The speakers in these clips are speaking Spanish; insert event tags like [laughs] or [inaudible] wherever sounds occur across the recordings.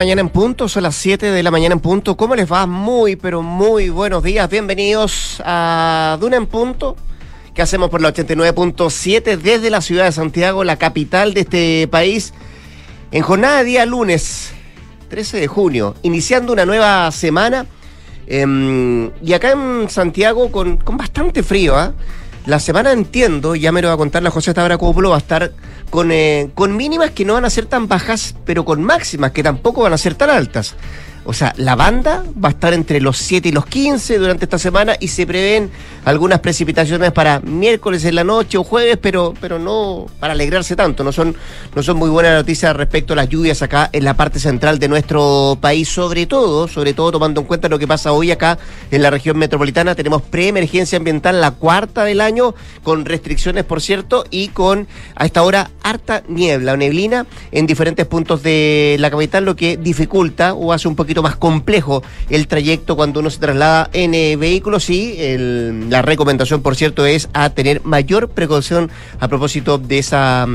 Mañana en punto, son las 7 de la mañana en punto. ¿Cómo les va? Muy, pero muy buenos días. Bienvenidos a Duna en punto, que hacemos por la 89.7 desde la ciudad de Santiago, la capital de este país, en jornada de día lunes, 13 de junio, iniciando una nueva semana. Em, y acá en Santiago con, con bastante frío, ¿ah? La semana entiendo, ya me lo va a contar la José Tabra Coplo, va a estar con, eh, con mínimas que no van a ser tan bajas, pero con máximas que tampoco van a ser tan altas. O sea, la banda va a estar entre los 7 y los 15 durante esta semana y se prevén algunas precipitaciones para miércoles en la noche o jueves, pero, pero no para alegrarse tanto. No son, no son muy buenas noticias respecto a las lluvias acá en la parte central de nuestro país, sobre todo, sobre todo tomando en cuenta lo que pasa hoy acá en la región metropolitana. Tenemos preemergencia ambiental, la cuarta del año, con restricciones, por cierto, y con a esta hora harta niebla o neblina en diferentes puntos de la capital, lo que dificulta o hace un poquito más complejo el trayecto cuando uno se traslada en eh, vehículos y la recomendación, por cierto, es a tener mayor precaución a propósito de esa,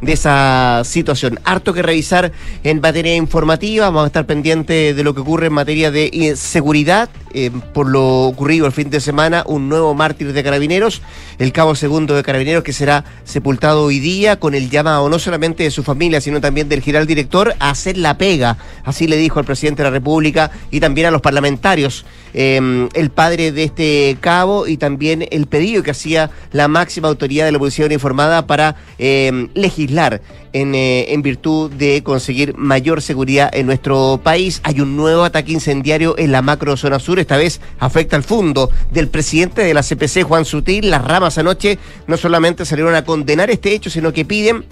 de esa situación. Harto que revisar en materia informativa, vamos a estar pendientes de lo que ocurre en materia de eh, seguridad, eh, por lo ocurrido el fin de semana, un nuevo mártir de carabineros, el cabo segundo de carabineros que será sepultado hoy día con el llamado no solamente de su familia, sino también del general director a hacer la pega, así le dijo el presidente de la República y también a los parlamentarios. Em, el padre de este cabo y también el pedido que hacía la máxima autoridad de la oposición informada para em, legislar en, eh, en, virtud de conseguir mayor seguridad en nuestro país. Hay un nuevo ataque incendiario en la macro zona sur, esta vez afecta al fondo del presidente de la CPC, Juan Sutil. Las ramas anoche no solamente salieron a condenar este hecho, sino que piden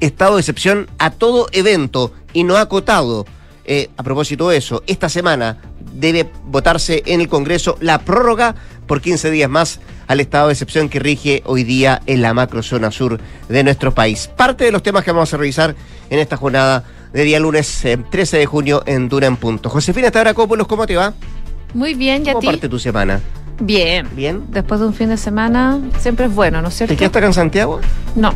estado de excepción a todo evento y no acotado eh, a propósito de eso, esta semana debe votarse en el Congreso la prórroga por 15 días más al estado de excepción que rige hoy día en la macrozona sur de nuestro país. Parte de los temas que vamos a revisar en esta jornada de día lunes 13 de junio en Dura en Punto. Josefina Tabracópolos, ¿cómo te va? Muy bien, ¿y a ¿Cómo parte tu semana? Bien. Bien. Después de un fin de semana siempre es bueno, ¿no es cierto? ¿Te quedaste acá en Santiago? No,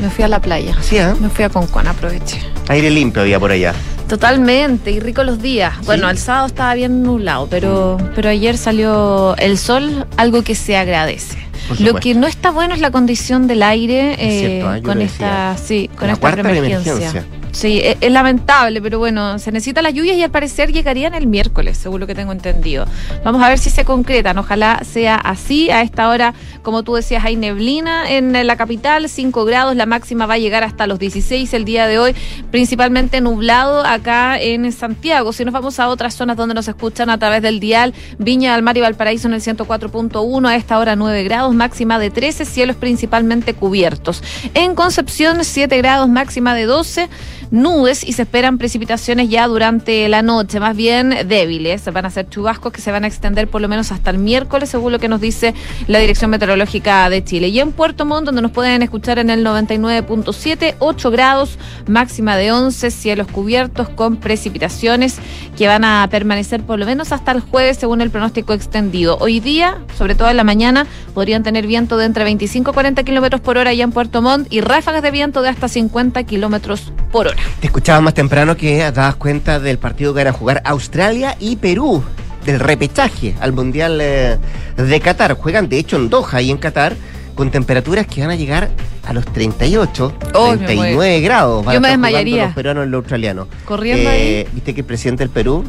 me fui a la playa. ¿Sí, eh? Me fui a Concuán, aproveché. Aire limpio había por allá. Totalmente, y rico los días. Bueno, el sábado estaba bien nublado, pero, pero ayer salió el sol, algo que se agradece. Lo que no está bueno es la condición del aire eh, ¿eh? con esta, sí, con esta emergencia. Sí, e, es, lamentable, pero bueno, se necesitan las lluvias y al parecer llegarían el miércoles, según lo que tengo entendido. Vamos a ver si se concretan, ojalá sea así. A esta hora, como tú decías, hay neblina en la capital, 5 grados, la máxima va a llegar hasta los 16 el día de hoy, principalmente nublado acá en Santiago. Si nos vamos a otras zonas donde nos escuchan a través del dial, Viña del Mar y Valparaíso en el 104.1, a esta hora 9 grados, máxima de 13, cielos principalmente cubiertos. En Concepción, 7 grados, máxima de 12 nubes y se esperan precipitaciones ya durante la noche, más bien débiles. Van a ser chubascos que se van a extender por lo menos hasta el miércoles, según lo que nos dice la Dirección Meteorológica de Chile. Y en Puerto Montt, donde nos pueden escuchar en el 99.7, 8 grados, máxima de 11, cielos cubiertos con precipitaciones que van a permanecer por lo menos hasta el jueves, según el pronóstico extendido. Hoy día, sobre todo en la mañana, podrían tener viento de entre 25 y 40 kilómetros por hora ya en Puerto Montt y ráfagas de viento de hasta 50 kilómetros por hora. Te escuchaba más temprano que dabas cuenta del partido que era jugar Australia y Perú, del repechaje al Mundial eh, de Qatar. Juegan de hecho en Doha y en Qatar con temperaturas que van a llegar a los 38, 39 grados. Yo me desmayaría. Los peruanos y los australianos. Corriendo eh, ¿Viste que el presidente del Perú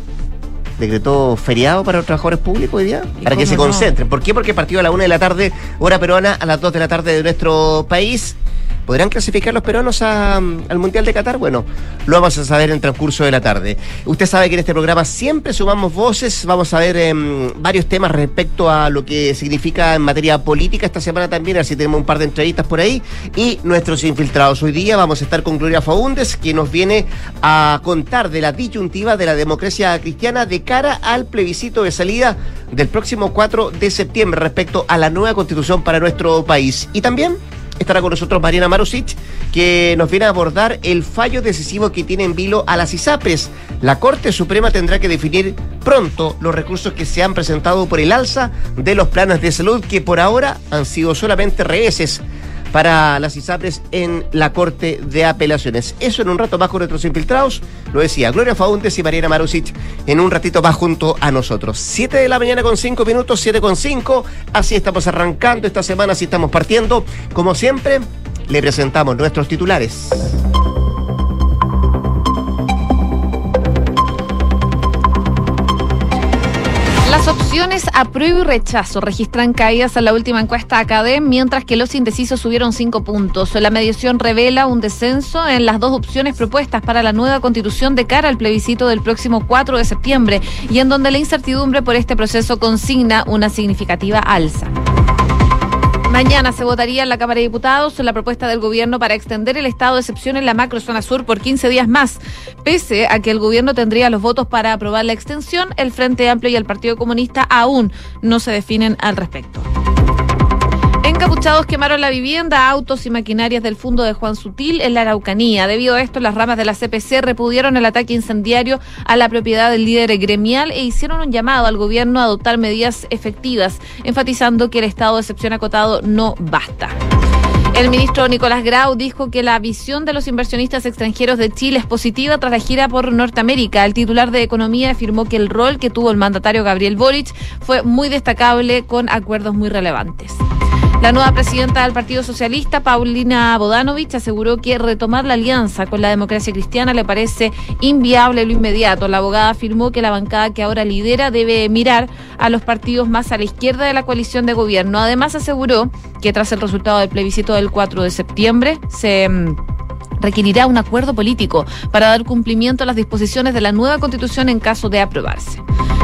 decretó feriado para los trabajadores públicos hoy día? Para que se concentren. ¿Por qué? Porque el partido a la una de la tarde, hora peruana, a las 2 de la tarde de nuestro país. ¿Podrán clasificar los peruanos al Mundial de Qatar? Bueno, lo vamos a saber en el transcurso de la tarde. Usted sabe que en este programa siempre sumamos voces, vamos a ver em, varios temas respecto a lo que significa en materia política esta semana también, así tenemos un par de entrevistas por ahí, y nuestros infiltrados. Hoy día vamos a estar con Gloria Faúndes, que nos viene a contar de la disyuntiva de la democracia cristiana de cara al plebiscito de salida del próximo 4 de septiembre respecto a la nueva constitución para nuestro país. Y también estará con nosotros Mariana Marusic, que nos viene a abordar el fallo decisivo que tiene en vilo a las ISAPRES. La Corte Suprema tendrá que definir pronto los recursos que se han presentado por el alza de los planes de salud, que por ahora han sido solamente reveses para las ISAPRES en la Corte de Apelaciones. Eso en un rato más con nuestros infiltrados, lo decía Gloria Faundes y Mariana Marusic en un ratito más junto a nosotros. 7 de la mañana con 5 minutos, 7 con 5, así estamos arrancando esta semana, así estamos partiendo. Como siempre, le presentamos nuestros titulares. Las opciones apruebo y rechazo registran caídas en la última encuesta ACADE, mientras que los indecisos subieron cinco puntos. La medición revela un descenso en las dos opciones propuestas para la nueva constitución de cara al plebiscito del próximo 4 de septiembre y en donde la incertidumbre por este proceso consigna una significativa alza. Mañana se votaría en la Cámara de Diputados la propuesta del gobierno para extender el estado de excepción en la macrozona sur por 15 días más. Pese a que el gobierno tendría los votos para aprobar la extensión, el Frente Amplio y el Partido Comunista aún no se definen al respecto. Encapuchados quemaron la vivienda, autos y maquinarias del fondo de Juan Sutil en la Araucanía. Debido a esto, las ramas de la CPC repudieron el ataque incendiario a la propiedad del líder gremial e hicieron un llamado al gobierno a adoptar medidas efectivas, enfatizando que el estado de excepción acotado no basta. El ministro Nicolás Grau dijo que la visión de los inversionistas extranjeros de Chile es positiva tras la gira por Norteamérica. El titular de Economía afirmó que el rol que tuvo el mandatario Gabriel Boric fue muy destacable con acuerdos muy relevantes. La nueva presidenta del Partido Socialista, Paulina Bodanovich, aseguró que retomar la alianza con la democracia cristiana le parece inviable lo inmediato. La abogada afirmó que la bancada que ahora lidera debe mirar a los partidos más a la izquierda de la coalición de gobierno. Además, aseguró que tras el resultado del plebiscito del 4 de septiembre se mm, requerirá un acuerdo político para dar cumplimiento a las disposiciones de la nueva constitución en caso de aprobarse.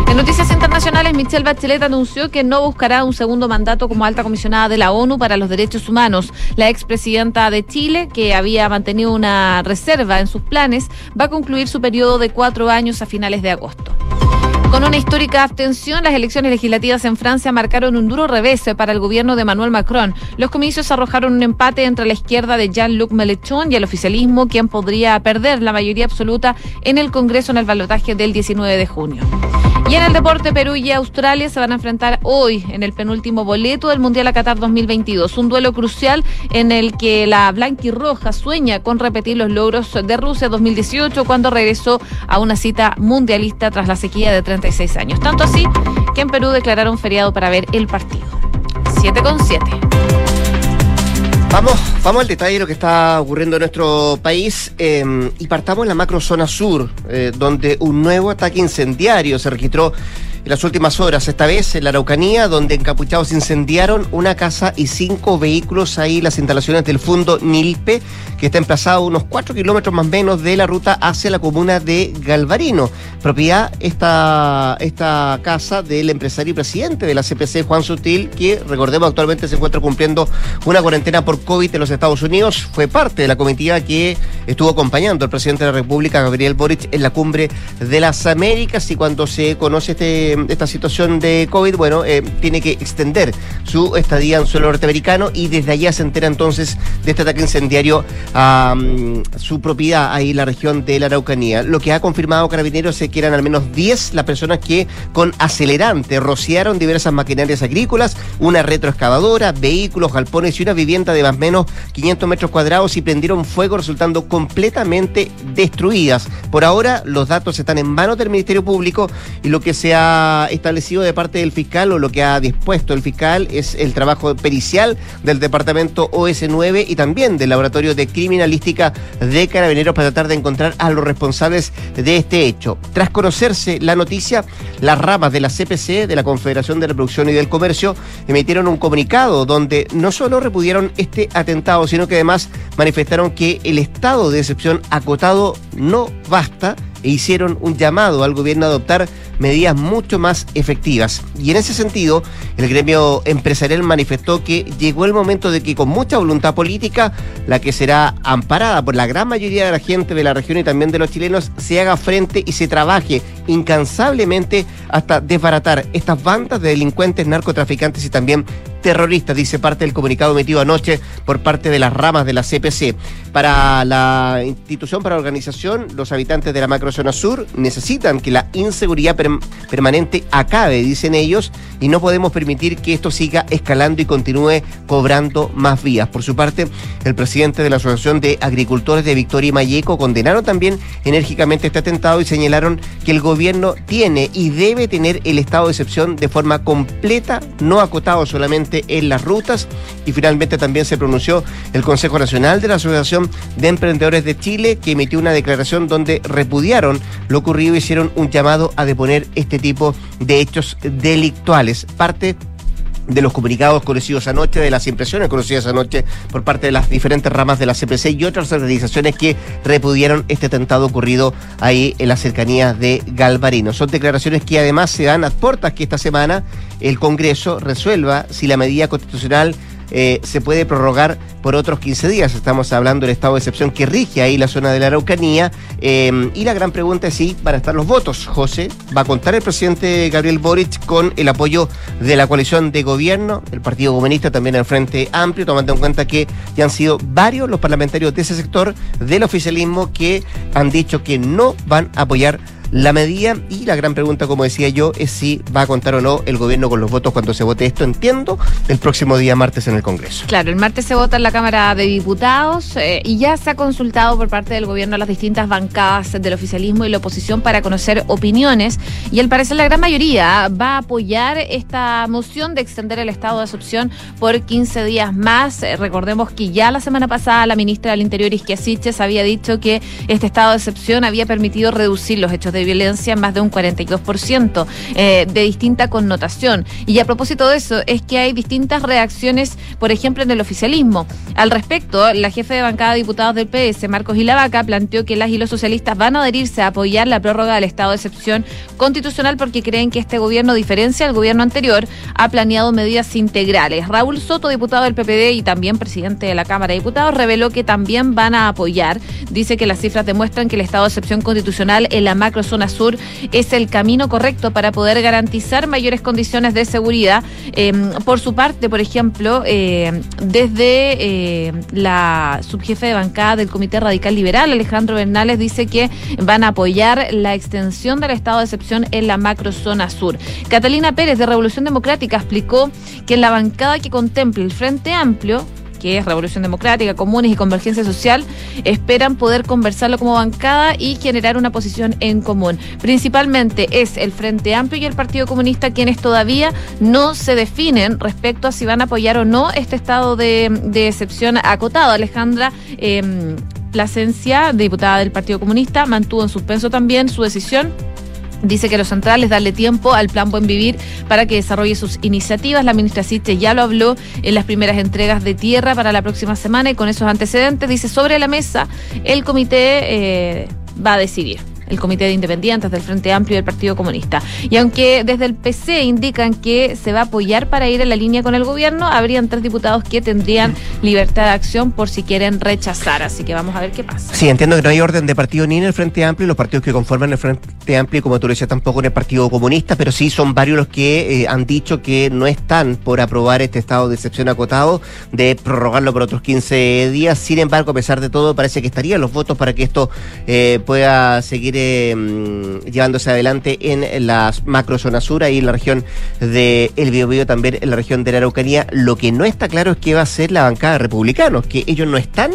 En noticias internacionales, Michelle Bachelet anunció que no buscará un segundo mandato como alta comisionada de la ONU para los Derechos Humanos. La expresidenta de Chile, que había mantenido una reserva en sus planes, va a concluir su periodo de cuatro años a finales de agosto. Con una histórica abstención, las elecciones legislativas en Francia marcaron un duro revés para el gobierno de Emmanuel Macron. Los comicios arrojaron un empate entre la izquierda de Jean-Luc Mélenchon y el oficialismo, quien podría perder la mayoría absoluta en el Congreso en el balotaje del 19 de junio. Y en el deporte, Perú y Australia se van a enfrentar hoy en el penúltimo boleto del Mundial a Qatar 2022. Un duelo crucial en el que la blanquirroja sueña con repetir los logros de Rusia 2018 cuando regresó a una cita mundialista tras la sequía de 36 años. Tanto así que en Perú declararon feriado para ver el partido. 7 con 7. Vamos, vamos al detalle de lo que está ocurriendo en nuestro país em, y partamos en la macrozona sur, eh, donde un nuevo ataque incendiario se registró en las últimas horas, esta vez en la Araucanía, donde encapuchados incendiaron una casa y cinco vehículos ahí, las instalaciones del Fondo Nilpe, que está emplazado unos cuatro kilómetros más menos de la ruta hacia la comuna de Galvarino. Propiedad esta, esta casa del empresario y presidente de la CPC, Juan Sutil, que recordemos actualmente se encuentra cumpliendo una cuarentena por COVID en los Estados Unidos. Fue parte de la comitiva que estuvo acompañando al presidente de la República, Gabriel Boric, en la cumbre de las Américas y cuando se conoce este esta situación de COVID, bueno, eh, tiene que extender su estadía en suelo norteamericano y desde allá se entera entonces de este ataque incendiario a mm, su propiedad ahí en la región de la Araucanía. Lo que ha confirmado Carabineros es que eran al menos 10 las personas que con acelerante rociaron diversas maquinarias agrícolas, una retroexcavadora, vehículos, galpones y una vivienda de más o menos 500 metros cuadrados y prendieron fuego resultando completamente destruidas. Por ahora los datos están en manos del Ministerio Público y lo que se ha establecido de parte del fiscal o lo que ha dispuesto el fiscal es el trabajo pericial del departamento OS9 y también del laboratorio de criminalística de carabineros para tratar de encontrar a los responsables de este hecho. Tras conocerse la noticia, las ramas de la CPC, de la Confederación de Reproducción y del Comercio, emitieron un comunicado donde no solo repudieron este atentado, sino que además manifestaron que el estado de excepción acotado no basta e hicieron un llamado al gobierno a adoptar medidas mucho más efectivas. Y en ese sentido, el gremio empresarial manifestó que llegó el momento de que con mucha voluntad política, la que será amparada por la gran mayoría de la gente de la región y también de los chilenos, se haga frente y se trabaje incansablemente hasta desbaratar estas bandas de delincuentes, narcotraficantes y también terroristas, dice parte del comunicado emitido anoche por parte de las ramas de la CPC. Para la institución, para la organización, los habitantes de la macrozona sur necesitan que la inseguridad permanente acabe, dicen ellos, y no podemos permitir que esto siga escalando y continúe cobrando más vías. Por su parte, el presidente de la Asociación de Agricultores de Victoria y Mayeco condenaron también enérgicamente este atentado y señalaron que el gobierno tiene y debe tener el estado de excepción de forma completa, no acotado solamente en las rutas y finalmente también se pronunció el Consejo Nacional de la Asociación de Emprendedores de Chile que emitió una declaración donde repudiaron lo ocurrido y hicieron un llamado a deponer este tipo de hechos delictuales. Parte de los comunicados conocidos anoche, de las impresiones conocidas anoche por parte de las diferentes ramas de la CPC y otras organizaciones que repudiaron este atentado ocurrido ahí en las cercanías de Galvarino. Son declaraciones que además se dan a puertas que esta semana el Congreso resuelva si la medida constitucional eh, se puede prorrogar por otros 15 días. Estamos hablando del estado de excepción que rige ahí la zona de la Araucanía. Eh, y la gran pregunta es si van a estar los votos. José, ¿va a contar el presidente Gabriel Boric con el apoyo de la coalición de gobierno, el Partido Comunista, también el Frente Amplio, tomando en cuenta que ya han sido varios los parlamentarios de ese sector del oficialismo que han dicho que no van a apoyar la medida y la gran pregunta, como decía yo, es si va a contar o no el gobierno con los votos cuando se vote esto, entiendo, el próximo día martes en el Congreso. Claro, el martes se vota en la Cámara de Diputados eh, y ya se ha consultado por parte del gobierno a las distintas bancadas del oficialismo y la oposición para conocer opiniones y al parecer la gran mayoría va a apoyar esta moción de extender el estado de excepción por 15 días más. Eh, recordemos que ya la semana pasada la ministra del Interior, Isquia Siches, había dicho que este estado de excepción había permitido reducir los hechos de de violencia más de un 42%, eh, de distinta connotación. Y a propósito de eso, es que hay distintas reacciones, por ejemplo, en el oficialismo. Al respecto, la jefe de bancada de diputados del PS, Marcos Ilavaca, planteó que las y los socialistas van a adherirse a apoyar la prórroga del estado de excepción constitucional porque creen que este gobierno, diferencia del gobierno anterior, ha planeado medidas integrales. Raúl Soto, diputado del PPD y también presidente de la Cámara de Diputados, reveló que también van a apoyar. Dice que las cifras demuestran que el estado de excepción constitucional en la macro zona sur es el camino correcto para poder garantizar mayores condiciones de seguridad. Em, por su parte, por ejemplo, em, desde eh, la subjefe de bancada del Comité Radical Liberal, Alejandro Bernales, dice que van a apoyar la extensión del estado de excepción en la macrozona sur. Catalina Pérez de Revolución Democrática explicó que en la bancada que contemple el Frente Amplio, que es Revolución Democrática, Comunes y Convergencia Social, esperan poder conversarlo como bancada y generar una posición en común. Principalmente es el Frente Amplio y el Partido Comunista quienes todavía no se definen respecto a si van a apoyar o no este estado de, excepción acotado. Alejandra. Eh, Plasencia, diputada del Partido Comunista, mantuvo en suspenso también su decisión Dice que lo central es darle tiempo al Plan Buen Vivir para que desarrolle sus iniciativas. La ministra Siche ya lo habló en las primeras entregas de tierra para la próxima semana y con esos antecedentes dice sobre la mesa el comité eh, va a decidir el Comité de Independientes del Frente Amplio y del Partido Comunista. Y aunque desde el PC indican que se va a apoyar para ir en la línea con el gobierno, habrían tres diputados que tendrían libertad de acción por si quieren rechazar. Así que vamos a ver qué pasa. Sí, entiendo que no hay orden de partido ni en el Frente Amplio, los partidos que conforman el Frente Amplio, como tú decías, tampoco en el Partido Comunista, pero sí son varios los que eh, han dicho que no están por aprobar este estado de excepción acotado, de prorrogarlo por otros 15 días. Sin embargo, a pesar de todo, parece que estarían los votos para que esto eh, pueda seguir Mm, llevándose adelante en la macrozona sur, y en la región de El Biobío, también en la región de la Araucanía. Lo que no está claro es qué va a ser la bancada de republicanos, que ellos no están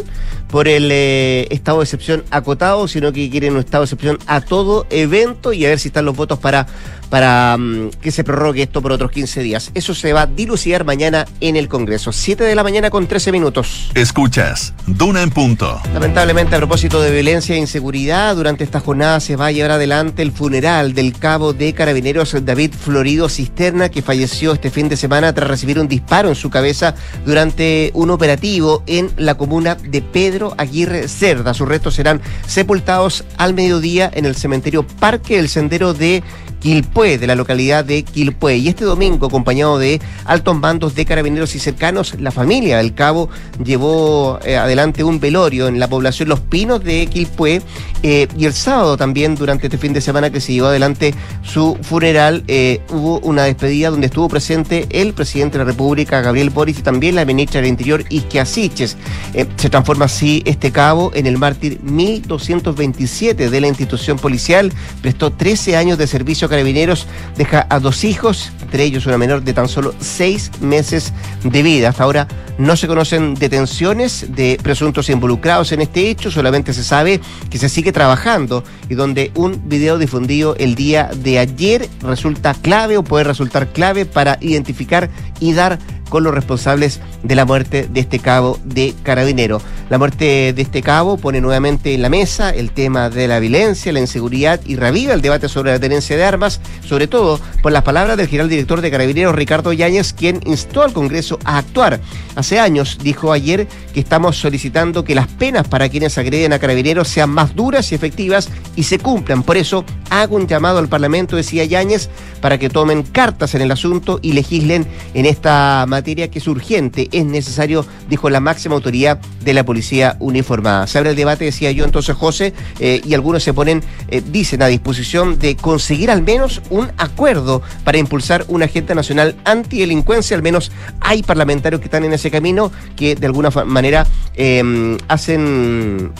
por el eh, estado de excepción acotado, sino que quieren un estado de excepción a todo evento y a ver si están los votos para para mm, que se prorrogue esto por otros 15 días. Eso se va a dilucidar mañana en el Congreso. 7 de la mañana con 13 minutos. Escuchas, Duna en punto. Lamentablemente, a propósito de violencia e inseguridad, durante esta jornada se va a llevar adelante el funeral del cabo de carabineros David Florido Cisterna, que falleció este fin de semana tras recibir un disparo en su cabeza durante un operativo en la comuna de Pedro Aguirre Cerda. Sus restos serán sepultados al mediodía en el cementerio Parque del Sendero de Quilpué, de la localidad de Quilpué. Y este domingo, acompañado de altos mandos de carabineros y cercanos, la familia del cabo llevó eh, adelante un velorio en la población Los Pinos de Quilpué. Eh, y el sábado también, durante este fin de semana que se llevó adelante su funeral, eh, hubo una despedida donde estuvo presente el presidente de la República, Gabriel Boris, y también la ministra del Interior, Isquia Siches. se transforma así este cabo en el mártir 1227 de la institución policial. Prestó 13 años de servicio carabineros, deja a dos hijos, entre ellos una menor de tan solo seis meses de vida. Hasta ahora no se conocen detenciones de presuntos involucrados en este hecho, solamente se sabe que se sigue trabajando y donde un video difundido el día de ayer resulta clave o puede resultar clave para identificar y dar con los responsables de la muerte de este cabo de carabinero. La muerte de este cabo pone nuevamente en la mesa el tema de la violencia, la inseguridad y reviva el debate sobre la tenencia de armas, sobre todo por las palabras del general director de carabineros Ricardo Yáñez, quien instó al Congreso a actuar. Hace años dijo ayer que estamos solicitando que las penas para quienes agreden a carabineros sean más duras y efectivas y se cumplan. Por eso hago un llamado al Parlamento, decía Yáñez, para que tomen cartas en el asunto y legislen en esta materia que es urgente, es necesario, dijo la máxima autoridad de la policía uniformada. Se abre el debate, decía yo entonces José, eh, y algunos se ponen, eh, dicen, a disposición de conseguir al menos un acuerdo para impulsar una agenda nacional antidelincuencia. Al menos hay parlamentarios que están en ese camino que de alguna manera eh, hacen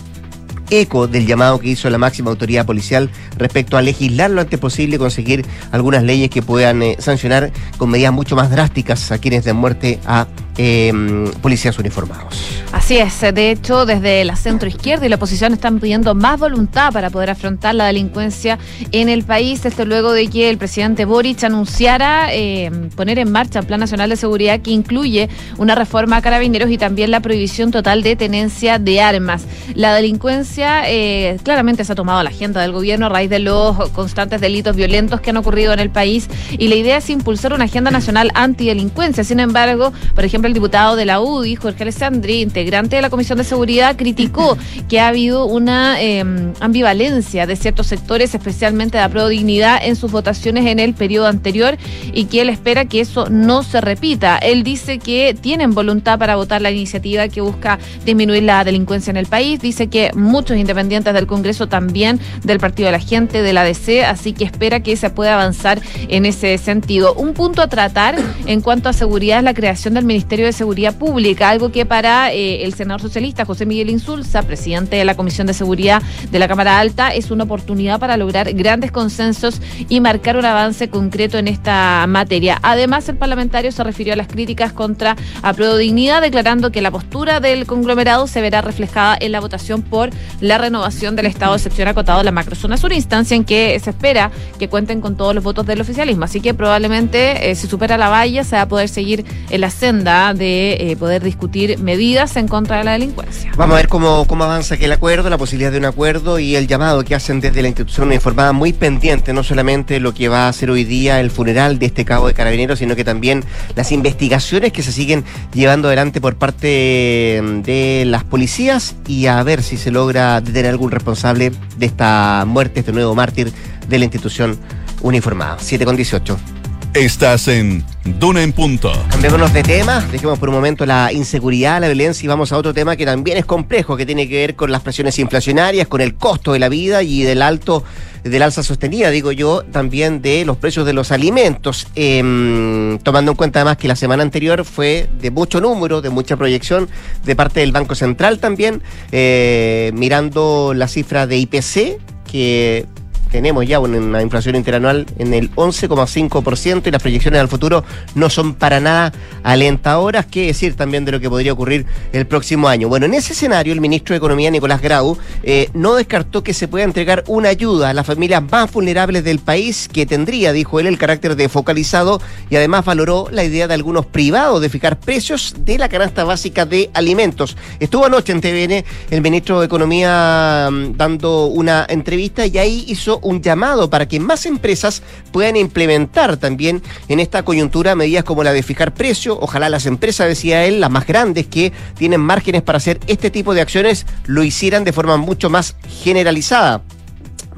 eco del llamado que hizo la máxima autoridad policial respecto a legislar lo antes posible y conseguir algunas leyes que puedan eh, sancionar con medidas mucho más drásticas a quienes den muerte a em, policías uniformados. Así es, de hecho, desde la centro izquierda y la oposición están pidiendo más voluntad para poder afrontar la delincuencia en el país. Esto luego de que el presidente Boric anunciara em, poner en marcha el Plan Nacional de Seguridad que incluye una reforma a carabineros y también la prohibición total de tenencia de armas. La delincuencia eh, claramente se ha tomado la agenda del gobierno a raíz de los constantes delitos violentos que han ocurrido en el país y la idea es impulsar una agenda nacional antidelincuencia. Sin embargo, por ejemplo, el diputado de la UDI, Jorge Alessandri, integrante de la Comisión de Seguridad, criticó [laughs] que ha habido una em, ambivalencia de ciertos sectores, especialmente de la Dignidad, en sus votaciones en el periodo anterior y que él espera que eso no se repita. Él dice que tienen voluntad para votar la iniciativa que busca disminuir la delincuencia en el país. Dice que muchos independientes del Congreso también del Partido de la Gente, de la ADC, así que espera que se pueda avanzar en ese sentido. Un punto a tratar en cuanto a seguridad es la creación del Ministerio de Seguridad Pública, algo que para eh, el senador socialista José Miguel Insulza, presidente de la Comisión de Seguridad de la Cámara Alta, es una oportunidad para lograr grandes consensos y marcar un avance concreto en esta materia. Además, el parlamentario se refirió a las críticas contra Apruebo Dignidad, declarando que la postura del conglomerado se verá reflejada en la votación por la renovación del estado de excepción acotado de la macrozona sur, instancia en que se espera que cuenten con todos los votos del oficialismo. Así que probablemente eh, si supera la valla se va a poder seguir en la senda de eh, poder discutir medidas en contra de la delincuencia. Vamos a ver cómo, cómo avanza aquel acuerdo, la posibilidad de un acuerdo y el llamado que hacen desde la institución informada muy pendiente, no solamente lo que va a hacer hoy día el funeral de este cabo de carabineros, sino que también las investigaciones que se siguen llevando adelante por parte de las policías y a ver si se logra de tener algún responsable de esta muerte, este nuevo mártir de la institución uniformada. 7 con 18. Estás en Duna en Punto. Cambiémonos de tema, dejemos por un momento la inseguridad, la violencia y vamos a otro tema que también es complejo, que tiene que ver con las presiones inflacionarias, con el costo de la vida y del alto, del alza sostenida, digo yo, también de los precios de los alimentos. Em, tomando en cuenta además que la semana anterior fue de mucho número, de mucha proyección de parte del Banco Central también, eh, mirando la cifra de IPC, que tenemos ya una inflación interanual en el 11,5% y las proyecciones al futuro no son para nada alentadoras, qué decir también de lo que podría ocurrir el próximo año. Bueno, en ese escenario el ministro de Economía, Nicolás Grau, eh, no descartó que se pueda entregar una ayuda a las familias más vulnerables del país que tendría, dijo él, el carácter de focalizado y además valoró la idea de algunos privados de fijar precios de la canasta básica de alimentos. Estuvo anoche en TVN el ministro de Economía mm, dando una entrevista y ahí hizo un llamado para que más empresas puedan implementar también en esta coyuntura medidas como la de fijar precio. Ojalá las empresas, decía él, las más grandes que tienen márgenes para hacer este tipo de acciones, lo hicieran de forma mucho más generalizada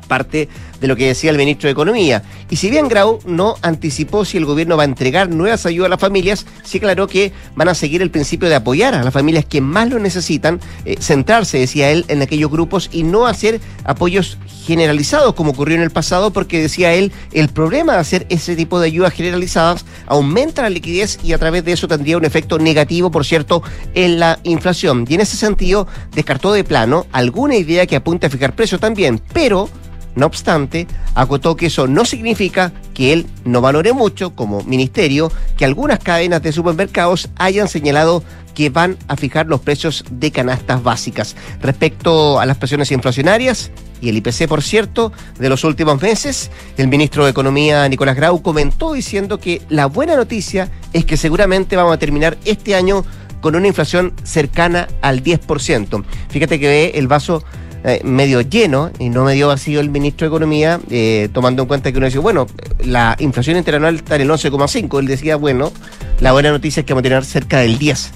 parte de lo que decía el ministro de Economía. Y si bien Grau no anticipó si el gobierno va a entregar nuevas ayudas a las familias, sí aclaró que van a seguir el principio de apoyar a las familias que más lo necesitan, eh, centrarse, decía él, en aquellos grupos y no hacer apoyos generalizados como ocurrió en el pasado, porque decía él, el problema de hacer ese tipo de ayudas generalizadas aumenta la liquidez y a través de eso tendría un efecto negativo, por cierto, en la inflación. Y en ese sentido, descartó de plano alguna idea que apunte a fijar precios también, pero no obstante, acotó que eso no significa que él no valore mucho como ministerio que algunas cadenas de supermercados hayan señalado que van a fijar los precios de canastas básicas. Respecto a las presiones inflacionarias y el IPC, por cierto, de los últimos meses, el ministro de Economía, Nicolás Grau, comentó diciendo que la buena noticia es que seguramente vamos a terminar este año con una inflación cercana al 10%. Fíjate que ve el vaso eh, medio lleno y no medio vacío el ministro de Economía, eh, tomando en cuenta que uno dice, bueno, la inflación interanual está en el 11,5. Él decía, bueno, la buena noticia es que vamos a tener cerca del 10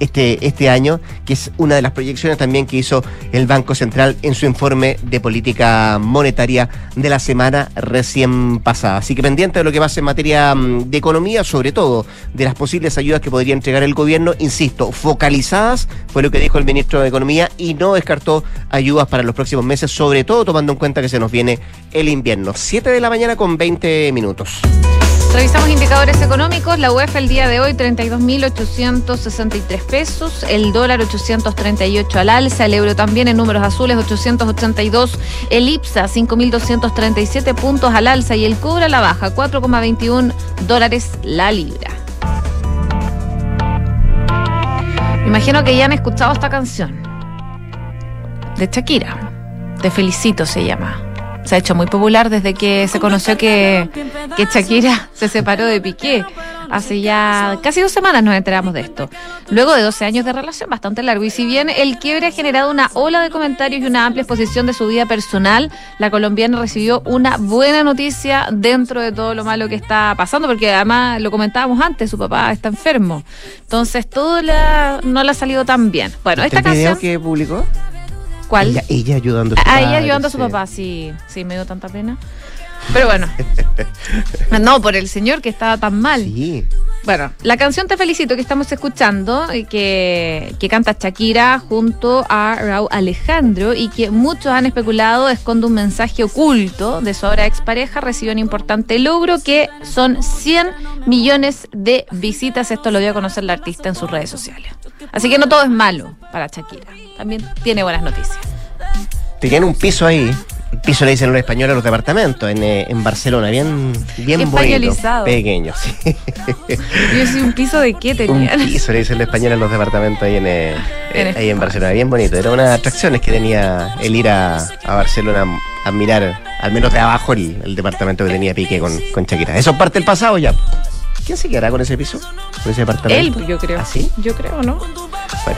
este, este año, que es una de las proyecciones también que hizo el Banco Central en su informe de política monetaria de la semana recién pasada. Así que pendiente de lo que pasa en materia mm, de economía, sobre todo de las posibles ayudas que podría entregar el gobierno, insisto, focalizadas, fue lo que dijo el ministro de Economía y no descartó ayudas para los próximos meses, sobre todo tomando en cuenta que se nos viene el invierno. 7 de la mañana con 20 minutos. Revisamos indicadores económicos. La UEF el día de hoy 32.863 pesos, el dólar 838 al alza, el euro también en números azules 882, el IPSA 5.237 puntos al alza y el cobre a la baja 4,21 dólares la libra. imagino que ya han escuchado esta canción de Shakira. Te felicito se llama se ha hecho muy popular desde que se conoció que, que Shakira se separó de Piqué. Hace ya casi dos semanas nos enteramos de esto. Luego de 12 años de relación, bastante largo. Y si bien el quiebre ha generado una ola de comentarios y una amplia exposición de su vida personal, la colombiana recibió una buena noticia dentro de todo lo malo que está pasando, porque además lo comentábamos antes, su papá está enfermo. Entonces todo no le ha salido tan bien. Bueno, esta canción. que publicó? ¿Cuál? Ella, ayudando a su papá. ella ayudando a su papá, sí. Sí, me dio tanta pena. Pero bueno. [laughs] no, por el señor que estaba tan mal. Sí. Bueno, la canción Te Felicito que estamos escuchando, eh, que, que canta Shakira junto a Raúl Alejandro y que muchos han especulado esconde un mensaje oculto de su ahora expareja, recibió un importante logro que son 100 millones de visitas. Esto lo dio a conocer la artista en sus redes sociales. Así que no todo es malo para Shakira. También tiene buenas noticias. Tenían un piso ahí piso le dicen los españoles a los departamentos en, eh, en Barcelona, bien, bien bonito. Pequeño, sí. Yo soy un piso de qué tenían. Un piso le dicen los españoles a los departamentos ahí en, eh, eh, ahí en Barcelona, bien bonito. Era una de las atracciones que tenía el ir a, a Barcelona a mirar, al menos de abajo, el, el departamento que tenía Piqué con, con Shakira. Eso parte del pasado ya. ¿Quién se quedará con ese piso? ¿Con ese departamento? Él, yo creo. ¿Así? ¿Ah, yo creo, ¿no?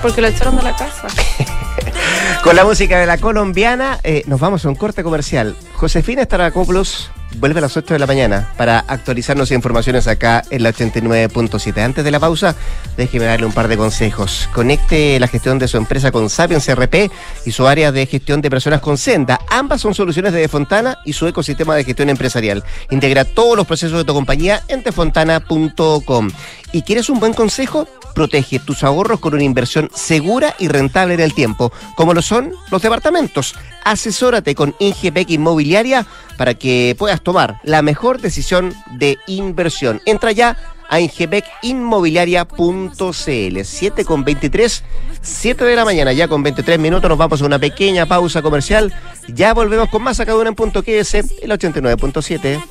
Porque lo echaron de la casa. [laughs] con la música de la colombiana, eh, nos vamos a un corte comercial. Josefina Staracopoulos vuelve a las 8 de la mañana para actualizarnos informaciones acá en la 89.7. Antes de la pausa, déjeme darle un par de consejos. Conecte la gestión de su empresa con Sapiens RP y su área de gestión de personas con Senda. Ambas son soluciones de Defontana y su ecosistema de gestión empresarial. Integra todos los procesos de tu compañía en defontana.com. ¿Y quieres un buen consejo? Protege tus ahorros con una inversión segura y rentable en el tiempo, como lo son los departamentos. Asesórate con Ingebec Inmobiliaria para que puedas tomar la mejor decisión de inversión. Entra ya a ingebecinmobiliaria.cl 7 con 23, 7 de la mañana, ya con 23 minutos, nos vamos a una pequeña pausa comercial. Ya volvemos con más acá en punto que es el 89.7.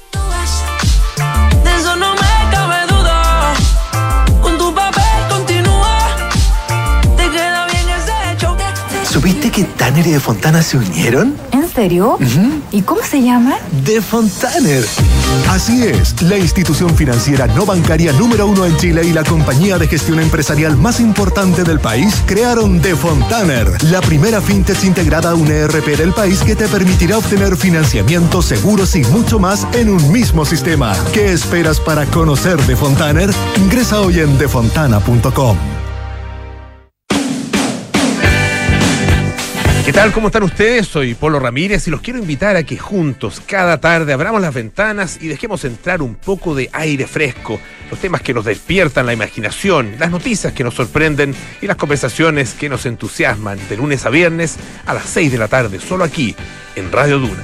¿Supiste que Tanner y De Fontana se unieron? ¿En serio? ¿Y cómo se llama? De Fontaner. Así es, la institución financiera no bancaria número uno en Chile y la compañía de gestión empresarial más importante del país crearon De Fontaner, la primera fintech integrada a un ERP del país que te permitirá obtener financiamiento, seguros y mucho más en un mismo sistema. ¿Qué esperas para conocer De Fontaner? Ingresa hoy en defontana.com. ¿Qué tal? ¿Cómo están ustedes? Soy Polo Ramírez y los quiero invitar a que juntos, cada tarde, abramos las ventanas y dejemos entrar un poco de aire fresco, los temas que nos despiertan la imaginación, las noticias que nos sorprenden y las conversaciones que nos entusiasman de lunes a viernes a las 6 de la tarde, solo aquí, en Radio Duna.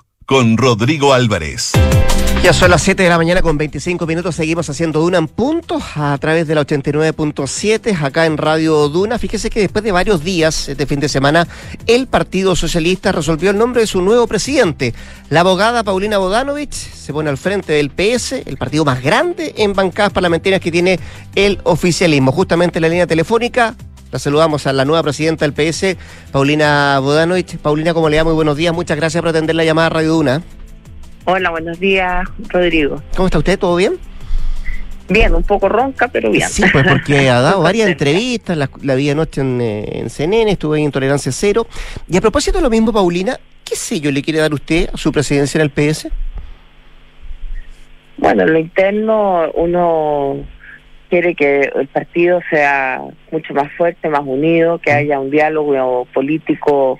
con Rodrigo Álvarez. Ya son las 7 de la mañana con 25 minutos. Seguimos haciendo Duna en puntos a través de la 89.7 acá en Radio Duna. Fíjese que después de varios días este fin de semana, el Partido Socialista resolvió el nombre de su nuevo presidente. La abogada Paulina Bodanovich se pone al frente del PS, el partido más grande en bancadas parlamentarias que tiene el oficialismo. Justamente en la línea telefónica la saludamos a la nueva presidenta del PS, Paulina Bodanovich. Paulina, como le da muy buenos días. Muchas gracias por atender la llamada a Radio Duna. Hola, buenos días, Rodrigo. ¿Cómo está usted? ¿Todo bien? Bien, un poco ronca, pero bien. Sí, pues porque ha dado [laughs] varias entrevistas, la, la vi anoche en, eh, en CNN, estuve en Intolerancia Cero. Y a propósito de lo mismo, Paulina, ¿qué sello le quiere dar usted a su presidencia en el PS? Bueno, en lo interno uno quiere que el partido sea mucho más fuerte, más unido, que haya un diálogo político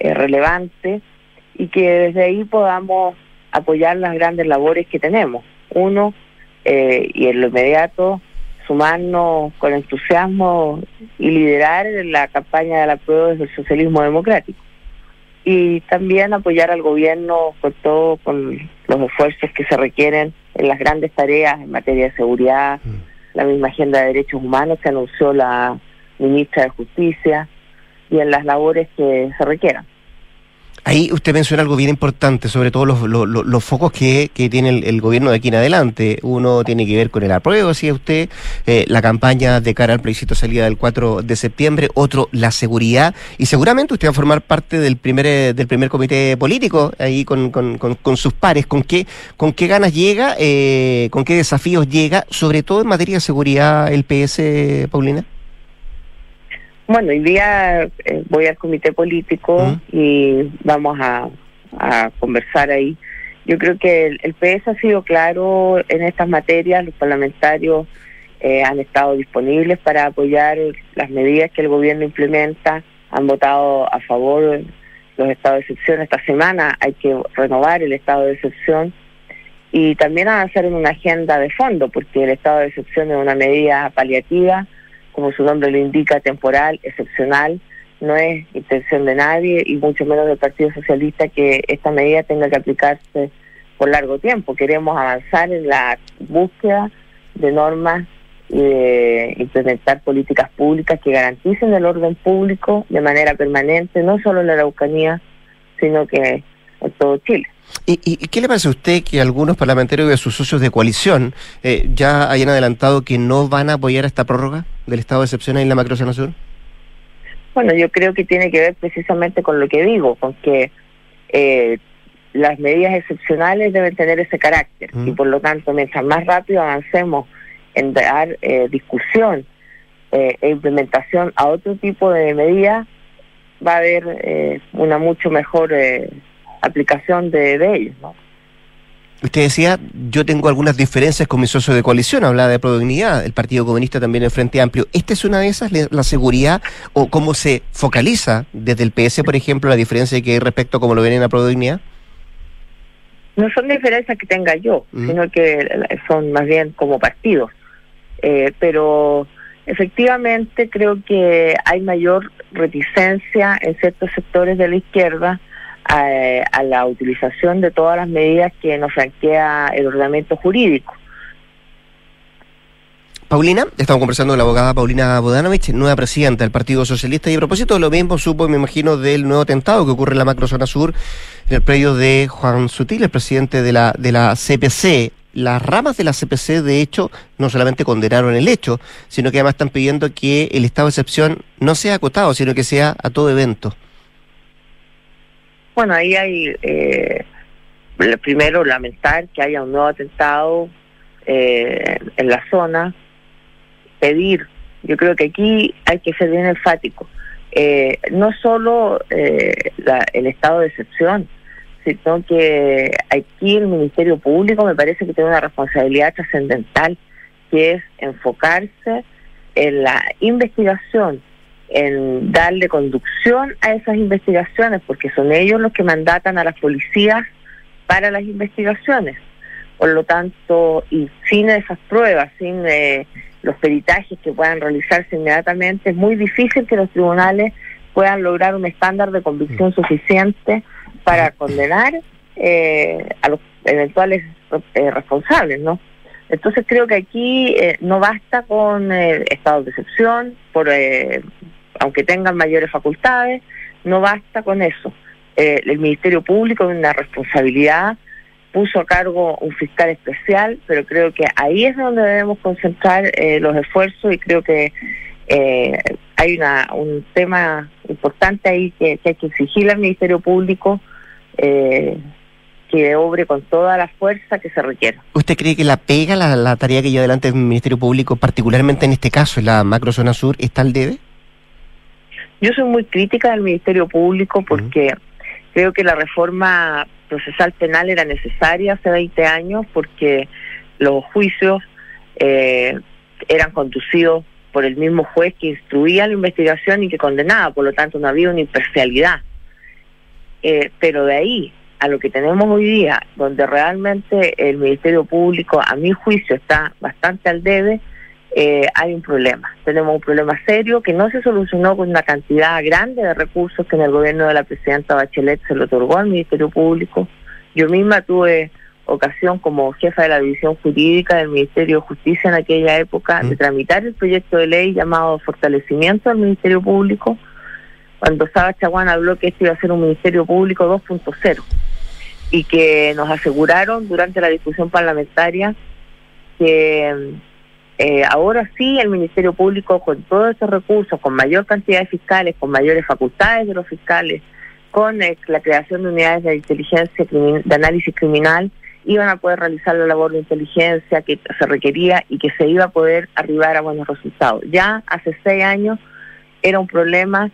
eh, relevante y que desde ahí podamos apoyar las grandes labores que tenemos. Uno, eh, y en lo inmediato, sumarnos con entusiasmo y liderar la campaña de la prueba desde el socialismo democrático. Y también apoyar al gobierno con todo, con los esfuerzos que se requieren en las grandes tareas en materia de seguridad, mm. La misma agenda de derechos humanos que anunció la ministra de Justicia y en las labores que se requieran. Ahí usted menciona algo bien importante, sobre todo los, los, focos que, que tiene el, gobierno de aquí en adelante. Uno tiene que ver con el apruebo, decía usted, eh, la campaña de cara al plebiscito salida del 4 de septiembre, otro, la seguridad, y seguramente usted va a formar parte del primer, eh, del primer comité político ahí con, con, con, sus pares. ¿Con qué, ¿Con qué ganas llega, eh, con qué desafíos llega, sobre todo en materia de seguridad, el PS, Paulina? Bueno, hoy día eh, voy al comité político y vamos a, conversar ahí. Yo creo que el, PS ha sido claro en estas materias, los parlamentarios eh, han estado disponibles para apoyar las medidas que el gobierno implementa, han votado a favor los estados de excepción. Esta semana hay que renovar el estado de excepción. Y también avanzar en una agenda de fondo, porque el estado de excepción es una medida paliativa como su nombre lo indica, temporal, excepcional. No es intención de nadie y mucho menos del Partido Socialista que esta medida tenga que aplicarse por largo tiempo. Queremos avanzar en la búsqueda de normas y de implementar políticas públicas que garanticen el orden público de manera permanente, no solo en la Araucanía, sino que en todo Chile. ¿Y, qué le parece a usted que algunos parlamentarios de sus socios de coalición eh, ya hayan adelantado que no van a apoyar esta prórroga del estado de excepción en la macrozona sur? Bueno, yo creo que tiene que ver precisamente con lo que digo, con que eh, las medidas excepcionales deben tener ese carácter y por lo tanto, mientras más rápido avancemos en dar eh, discusión e implementación a otro tipo de medidas, va a haber una mucho mejor aplicación de, ellos, ¿no? Usted decía, yo tengo algunas diferencias con mi socio de coalición, hablaba de Prodignidad, el Partido Comunista también el Frente Amplio. ¿Esta es una de esas, la seguridad, o cómo se focaliza desde el PS, por ejemplo, la diferencia que hay respecto a cómo lo ven en la Prodignidad? No son diferencias que tenga yo, mm. sino que son más bien como partidos. Eh, pero efectivamente creo que hay mayor reticencia en ciertos sectores de la izquierda a, la utilización de todas las medidas que nos franquea el ordenamiento jurídico. Paulina, estamos conversando con la abogada Paulina Bodanovich, nueva presidenta del Partido Socialista, y a propósito de lo mismo supo, me imagino, del nuevo atentado que ocurre en la macrozona sur, en el predio de Juan Sutil, el presidente de la, de la CPC. las ramas de la CPC, de hecho, no solamente condenaron el hecho, sino que además están pidiendo que el estado de excepción no sea acotado, sino que sea a todo evento. Bueno, ahí hay, eh, primero, lamentar que haya un nuevo atentado eh, en la zona, pedir, yo creo que aquí hay que ser bien enfático, eh, no solo eh, el estado de excepción, sino que aquí el Ministerio Público me parece que tiene una responsabilidad trascendental, que es enfocarse en la investigación, en darle conducción a esas investigaciones, porque son ellos los que mandatan a las policías para las investigaciones. Por lo tanto, y sin esas pruebas, sin eh, los peritajes que puedan realizarse inmediatamente, es muy difícil que los tribunales puedan lograr un estándar de convicción suficiente para condenar eh, a los eventuales eh, responsables, ¿no? Entonces creo que aquí eh, no basta con estado de excepción, por, aunque tengan mayores facultades, no basta con eso. el Ministerio Público tiene una responsabilidad, puso a cargo un fiscal especial, pero creo que ahí es donde debemos concentrar los esfuerzos y creo que hay una, un tema importante ahí que, hay que exigir al Ministerio Público eh, que obre con toda la fuerza que se requiera. ¿Usted cree que la pega, la, tarea que lleva adelante el Ministerio Público, particularmente en este caso, en la macrozona sur, está al debe? Yo soy muy crítica del Ministerio Público porque creo que la reforma procesal penal era necesaria hace 20 años porque los juicios eh, eran conducidos por el mismo juez que instruía la investigación y que condenaba, por lo tanto no había una imparcialidad. Eh, pero de ahí a lo que tenemos hoy día, donde realmente el Ministerio Público, a mi juicio, está bastante al debe, eh, hay un problema. Tenemos un problema serio que no se solucionó con una cantidad grande de recursos que en el gobierno de la presidenta Bachelet se le otorgó al Ministerio Público. Yo misma tuve ocasión como jefa de la división jurídica del Ministerio de Justicia en aquella época de tramitar el proyecto de ley llamado Fortalecimiento del Ministerio Público, cuando Saba Chaguán habló que este iba a ser un Ministerio Público 2.0 y que nos aseguraron durante la discusión parlamentaria que eh, ahora sí el Ministerio Público con todos estos recursos, con mayor cantidad de fiscales, con mayores facultades de los fiscales, con eh, la creación de unidades de inteligencia de análisis criminal, iban a poder realizar la labor de inteligencia que se requería y que se iba a poder arribar a buenos resultados. Ya hace seis años era un problema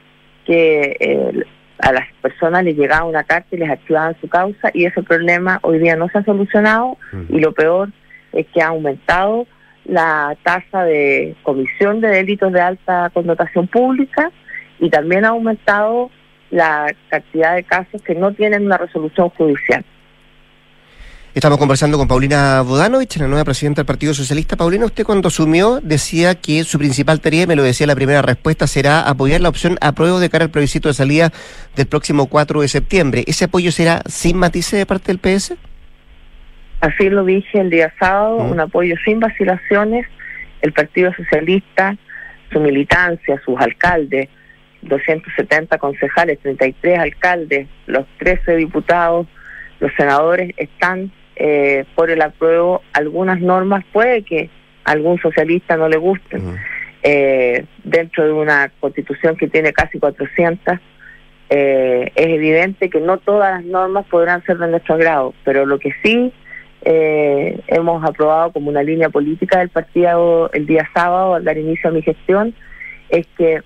que eh, a las personas les llegaba una carta y les activaban su causa y ese problema hoy día no se ha solucionado y lo peor es que ha aumentado la tasa de comisión de delitos de alta connotación pública y también ha aumentado la cantidad de casos que no tienen una resolución judicial. Estamos conversando con Paulina Bodanovich, la nueva presidenta del Partido Socialista. Paulina, usted cuando asumió decía que su principal tarea, me lo decía la primera respuesta, será apoyar la opción apruebo de cara al plebiscito de salida del próximo 4 de septiembre. ¿Ese apoyo será sin matices de parte del PS? Así lo dije el día sábado, mm. un apoyo sin vacilaciones. El Partido Socialista, su militancia, sus alcaldes, 270 concejales, 33 alcaldes, los 13 diputados, los senadores están eh, por el apruebo algunas normas, puede que a algún socialista no le gusten. Eh, dentro de una constitución que tiene casi 400, eh, es evidente que no todas las normas podrán ser de nuestro agrado, pero lo que sí hemos aprobado como una línea política del partido el día sábado al dar inicio a mi gestión es que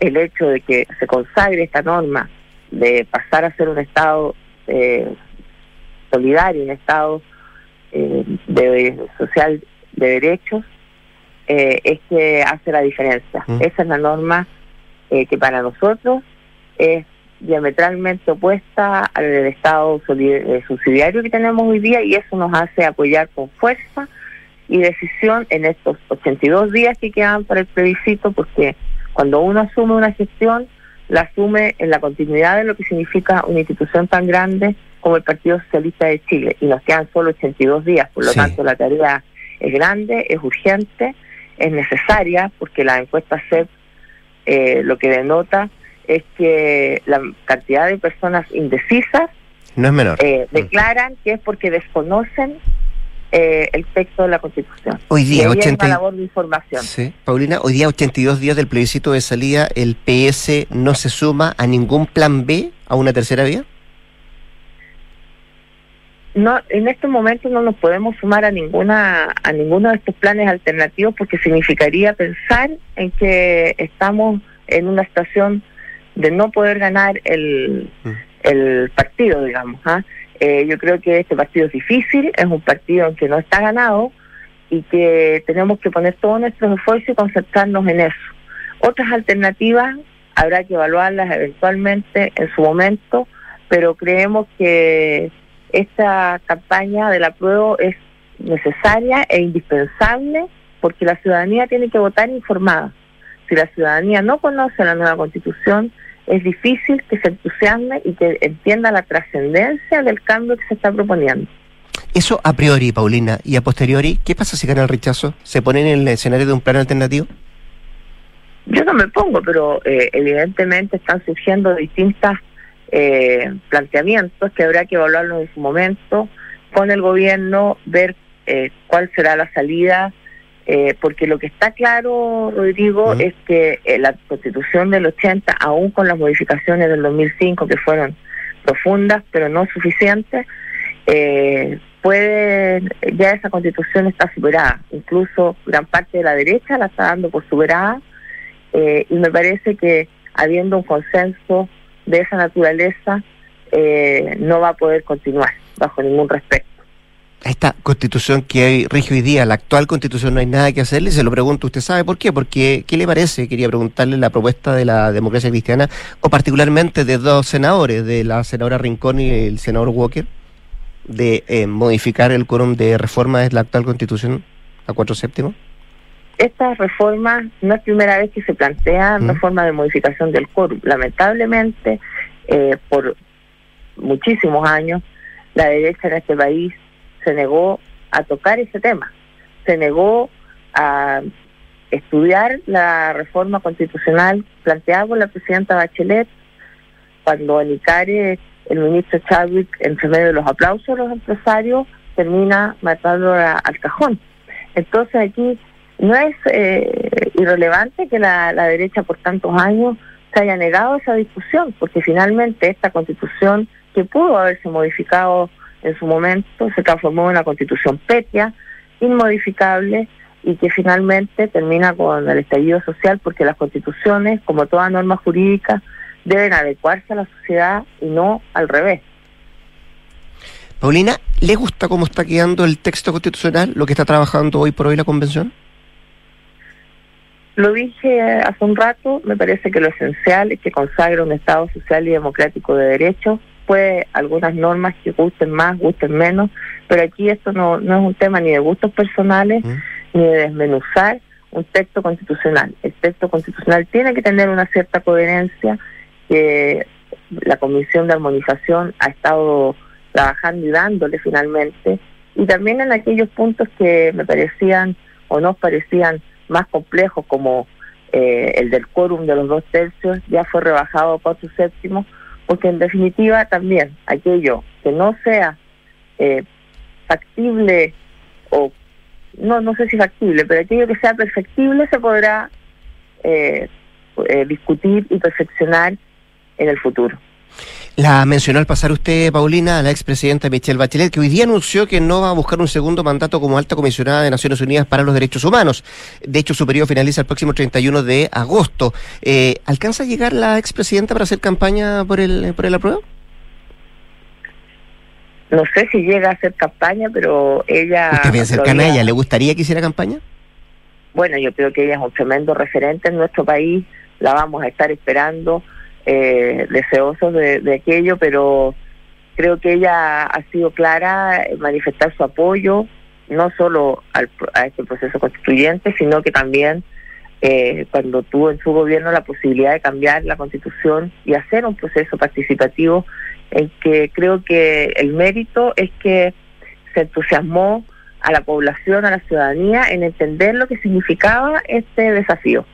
el hecho de que se consagre esta norma de pasar a ser un Estado eh, solidario, un Estado eh, de, social de derechos, eh, es que hace la diferencia. Mm. Esa es la norma eh, que para nosotros es diametralmente opuesta al Estado subsidiario que tenemos hoy día y eso nos hace apoyar con fuerza y decisión en estos 82 días que quedan para el plebiscito, porque cuando uno asume una gestión, la asume en la continuidad de lo que significa una institución tan grande como el Partido Socialista de Chile y nos quedan solo 82 días, por lo tanto la tarea es grande, es urgente, es necesaria porque la encuesta CEP eh, lo que denota es que la cantidad de personas indecisas no es menor. Eh, declaran que es porque desconocen eh, el texto de la Constitución. Hoy día, 80... labor de información. Sí, Paulina, hoy día, 82 días del plebiscito de salida, ¿el PS no se suma a ningún plan B, a una tercera vía? No, en este momento no nos podemos sumar a ninguna a ninguno de estos planes alternativos porque significaría pensar en que estamos en una situación de no poder ganar el, mm. el partido, digamos. ¿ah? Eh, yo creo que este partido es difícil, es un partido que no está ganado y que tenemos que poner todos nuestros esfuerzos y concentrarnos en eso. Otras alternativas habrá que evaluarlas eventualmente en su momento, pero creemos que esta campaña del apruebo es necesaria e indispensable porque la ciudadanía tiene que votar informada. Si la ciudadanía no conoce la nueva constitución, es difícil que se entusiasme y que entienda la trascendencia del cambio que se está proponiendo. Eso a priori, Paulina, y a posteriori, ¿qué pasa si gana el rechazo? ¿Se pone en el escenario de un plan alternativo? Yo no me pongo, pero eh, evidentemente están surgiendo distintos eh, planteamientos que habrá que evaluarlos en su momento con el gobierno, ver eh, cuál será la salida eh, porque lo que está claro, Rodrigo, es que eh, la constitución del 80, aún con las modificaciones del 2005, que fueron profundas, pero no suficientes, eh, puede, ya esa constitución está superada. Incluso gran parte de la derecha la está dando por superada, y me parece que habiendo un consenso de esa naturaleza, no va a poder continuar bajo ningún esta constitución que rige hoy día, la actual constitución, no hay nada que hacerle. Se lo pregunto, ¿usted sabe por qué? Porque, ¿qué le parece? Quería preguntarle la propuesta de la democracia cristiana, o particularmente de dos senadores, de la senadora Rincón y el senador Walker, de eh, modificar el quórum de reforma de la actual constitución a cuatro séptimos. Esta reforma no es primera vez que se plantea ¿Mm? reforma de modificación del quórum. Lamentablemente, eh, por muchísimos años, la derecha en este país se negó a tocar ese tema, se negó a estudiar la reforma constitucional planteada por la presidenta Bachelet cuando en Icare el ministro Chadwick, en medio de los aplausos de los empresarios, termina matando al cajón. Entonces aquí no es eh, irrelevante que la, la derecha por tantos años se haya negado esa discusión, porque finalmente esta constitución que pudo haberse modificado en su momento se transformó en una constitución petia, inmodificable y que finalmente termina con el estallido social porque las constituciones, como toda norma jurídica, deben adecuarse a la sociedad y no al revés. Paulina, ¿le gusta cómo está quedando el texto constitucional, lo que está trabajando hoy por hoy la convención? Lo dije hace un rato, me parece que lo esencial es que consagra un Estado social y democrático de derecho, puede algunas normas que gusten más, gusten menos, pero aquí esto no, no es un tema ni de gustos personales, ni de desmenuzar un texto constitucional. El texto constitucional tiene que tener una cierta coherencia que la Comisión de Armonización ha estado trabajando y dándole finalmente, y también en aquellos puntos que me parecían o nos parecían más complejos, como eh, el del quórum de los dos tercios, ya fue rebajado a cuatro séptimos, porque en definitiva también aquello que no sea eh, factible o no no sé si factible, pero aquello que sea perfectible se podrá eh, eh, discutir y perfeccionar en el futuro. La mencionó al pasar usted, Paulina, a la expresidenta Michelle Bachelet, que hoy día anunció que no va a buscar un segundo mandato como alta comisionada de Naciones Unidas para los Derechos Humanos. De hecho, su periodo finaliza el próximo 31 de agosto. Eh, ¿Alcanza a llegar la expresidenta para hacer campaña por el, por el apruebo? No sé si llega a hacer campaña, pero ella... ¿Usted bien cercana a ella? ¿Le gustaría que hiciera campaña? Bueno, yo creo que ella es un tremendo referente en nuestro país. La vamos a estar esperando eh, deseosos de, aquello, pero creo que ella ha sido clara en manifestar su apoyo, no solo al, a este proceso constituyente, sino que también eh, cuando tuvo en su gobierno la posibilidad de cambiar la constitución y hacer un proceso participativo en que creo que el mérito es que se entusiasmó a la población, a la ciudadanía en entender lo que significaba este desafío.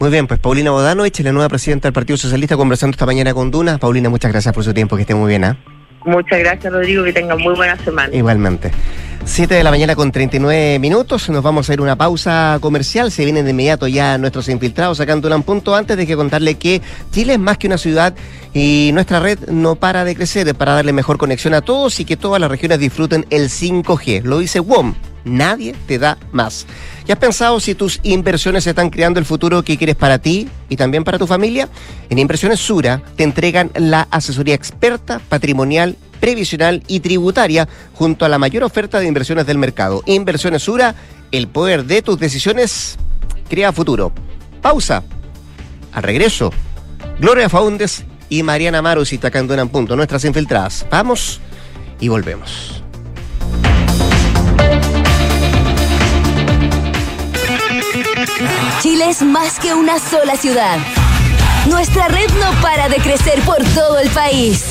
Muy bien, pues Paulina Bodanovich, la nueva presidenta del Partido Socialista, conversando esta mañana con Duna. Paulina, muchas gracias por su tiempo, que esté muy bien. ¿eh? Muchas gracias, Rodrigo, que tengan muy buena semana. Igualmente. 7 de la mañana con 39 minutos. Nos vamos a ir a una pausa comercial. Se vienen de inmediato ya nuestros infiltrados sacando un punto antes de que contarle que Chile es más que una ciudad y nuestra red no para de crecer para darle mejor conexión a todos y que todas las regiones disfruten el 5G. Lo dice WOM. Nadie te da más. ¿Ya has pensado si tus inversiones están creando el futuro que quieres para ti y también para tu familia? En Inversiones Sura te entregan la asesoría experta, patrimonial previsional y tributaria junto a la mayor oferta de inversiones del mercado. Inversiones Sura, el poder de tus decisiones crea futuro. Pausa. Al regreso, Gloria Faundes y Mariana Maros y en punto, nuestras infiltradas. Vamos y volvemos. Chile es más que una sola ciudad nuestra red no para de crecer por todo el país,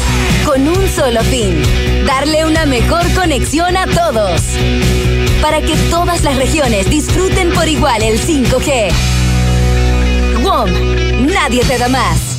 con un solo fin, darle una mejor conexión a todos, para que todas las regiones disfruten por igual el 5G. WOM, nadie te da más.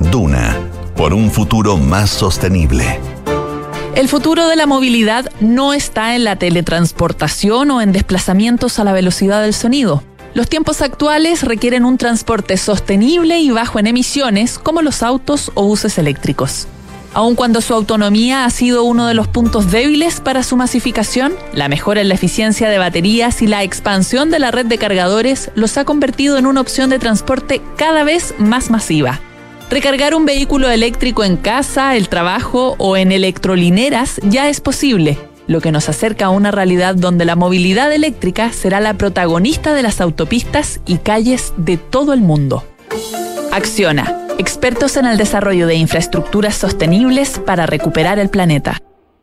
Duna por un futuro más sostenible. El futuro de la movilidad no está en la teletransportación o en desplazamientos a la velocidad del sonido. Los tiempos actuales requieren un transporte sostenible y bajo en emisiones como los autos o buses eléctricos. Aun cuando su autonomía ha sido uno de los puntos débiles para su masificación, la mejora en la eficiencia de baterías y la expansión de la red de cargadores los ha convertido en una opción de transporte cada vez más masiva. Recargar un vehículo eléctrico en casa, el trabajo o en electrolineras ya es posible, lo que nos acerca a una realidad donde la movilidad eléctrica será la protagonista de las autopistas y calles de todo el mundo. Acciona, expertos en el desarrollo de infraestructuras sostenibles para recuperar el planeta.